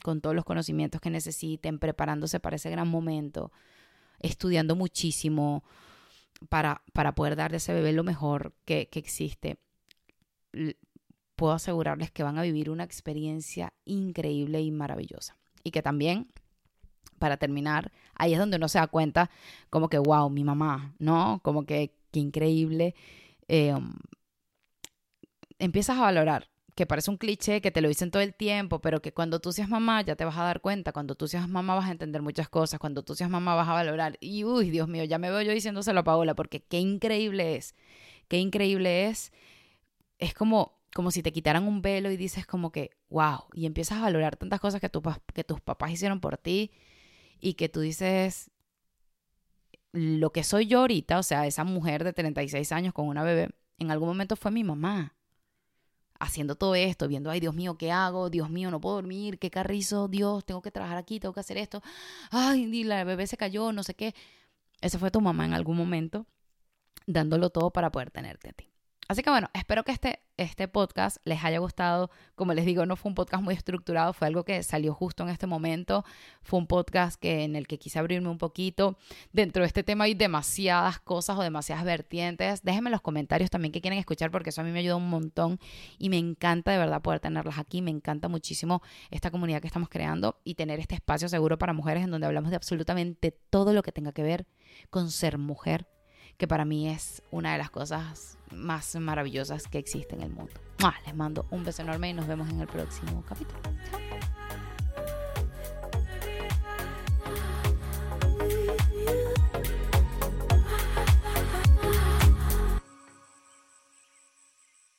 con todos los conocimientos que necesiten, preparándose para ese gran momento, estudiando muchísimo para, para poder darle a ese bebé lo mejor que, que existe. Puedo asegurarles que van a vivir una experiencia increíble y maravillosa. Y que también, para terminar, ahí es donde uno se da cuenta como que, wow, mi mamá, ¿no? Como que, qué increíble Em, empiezas a valorar, que parece un cliché, que te lo dicen todo el tiempo, pero que cuando tú seas mamá ya te vas a dar cuenta, cuando tú seas mamá vas a entender muchas cosas, cuando tú seas mamá vas a valorar. Y uy, Dios mío, ya me veo yo diciéndoselo a Paola, porque qué increíble es, qué increíble es. Es como, como si te quitaran un velo y dices como que, wow, y empiezas a valorar tantas cosas que, tu, que tus papás hicieron por ti y que tú dices, lo que soy yo ahorita, o sea, esa mujer de 36 años con una bebé, en algún momento fue mi mamá. Haciendo todo esto, viendo, ay Dios mío, ¿qué hago? Dios mío, no puedo dormir, qué carrizo, Dios, tengo que trabajar aquí, tengo que hacer esto. Ay, la bebé se cayó, no sé qué. Esa fue tu mamá en algún momento, dándolo todo para poder tenerte a ti. Así que bueno, espero que este, este podcast les haya gustado. Como les digo, no fue un podcast muy estructurado, fue algo que salió justo en este momento. Fue un podcast que, en el que quise abrirme un poquito. Dentro de este tema hay demasiadas cosas o demasiadas vertientes. Déjenme en los comentarios también que quieren escuchar porque eso a mí me ayuda un montón y me encanta de verdad poder tenerlas aquí. Me encanta muchísimo esta comunidad que estamos creando y tener este espacio seguro para mujeres en donde hablamos de absolutamente todo lo que tenga que ver con ser mujer que para mí es una de las cosas más maravillosas que existe en el mundo. Les mando un beso enorme y nos vemos en el próximo capítulo. Chao.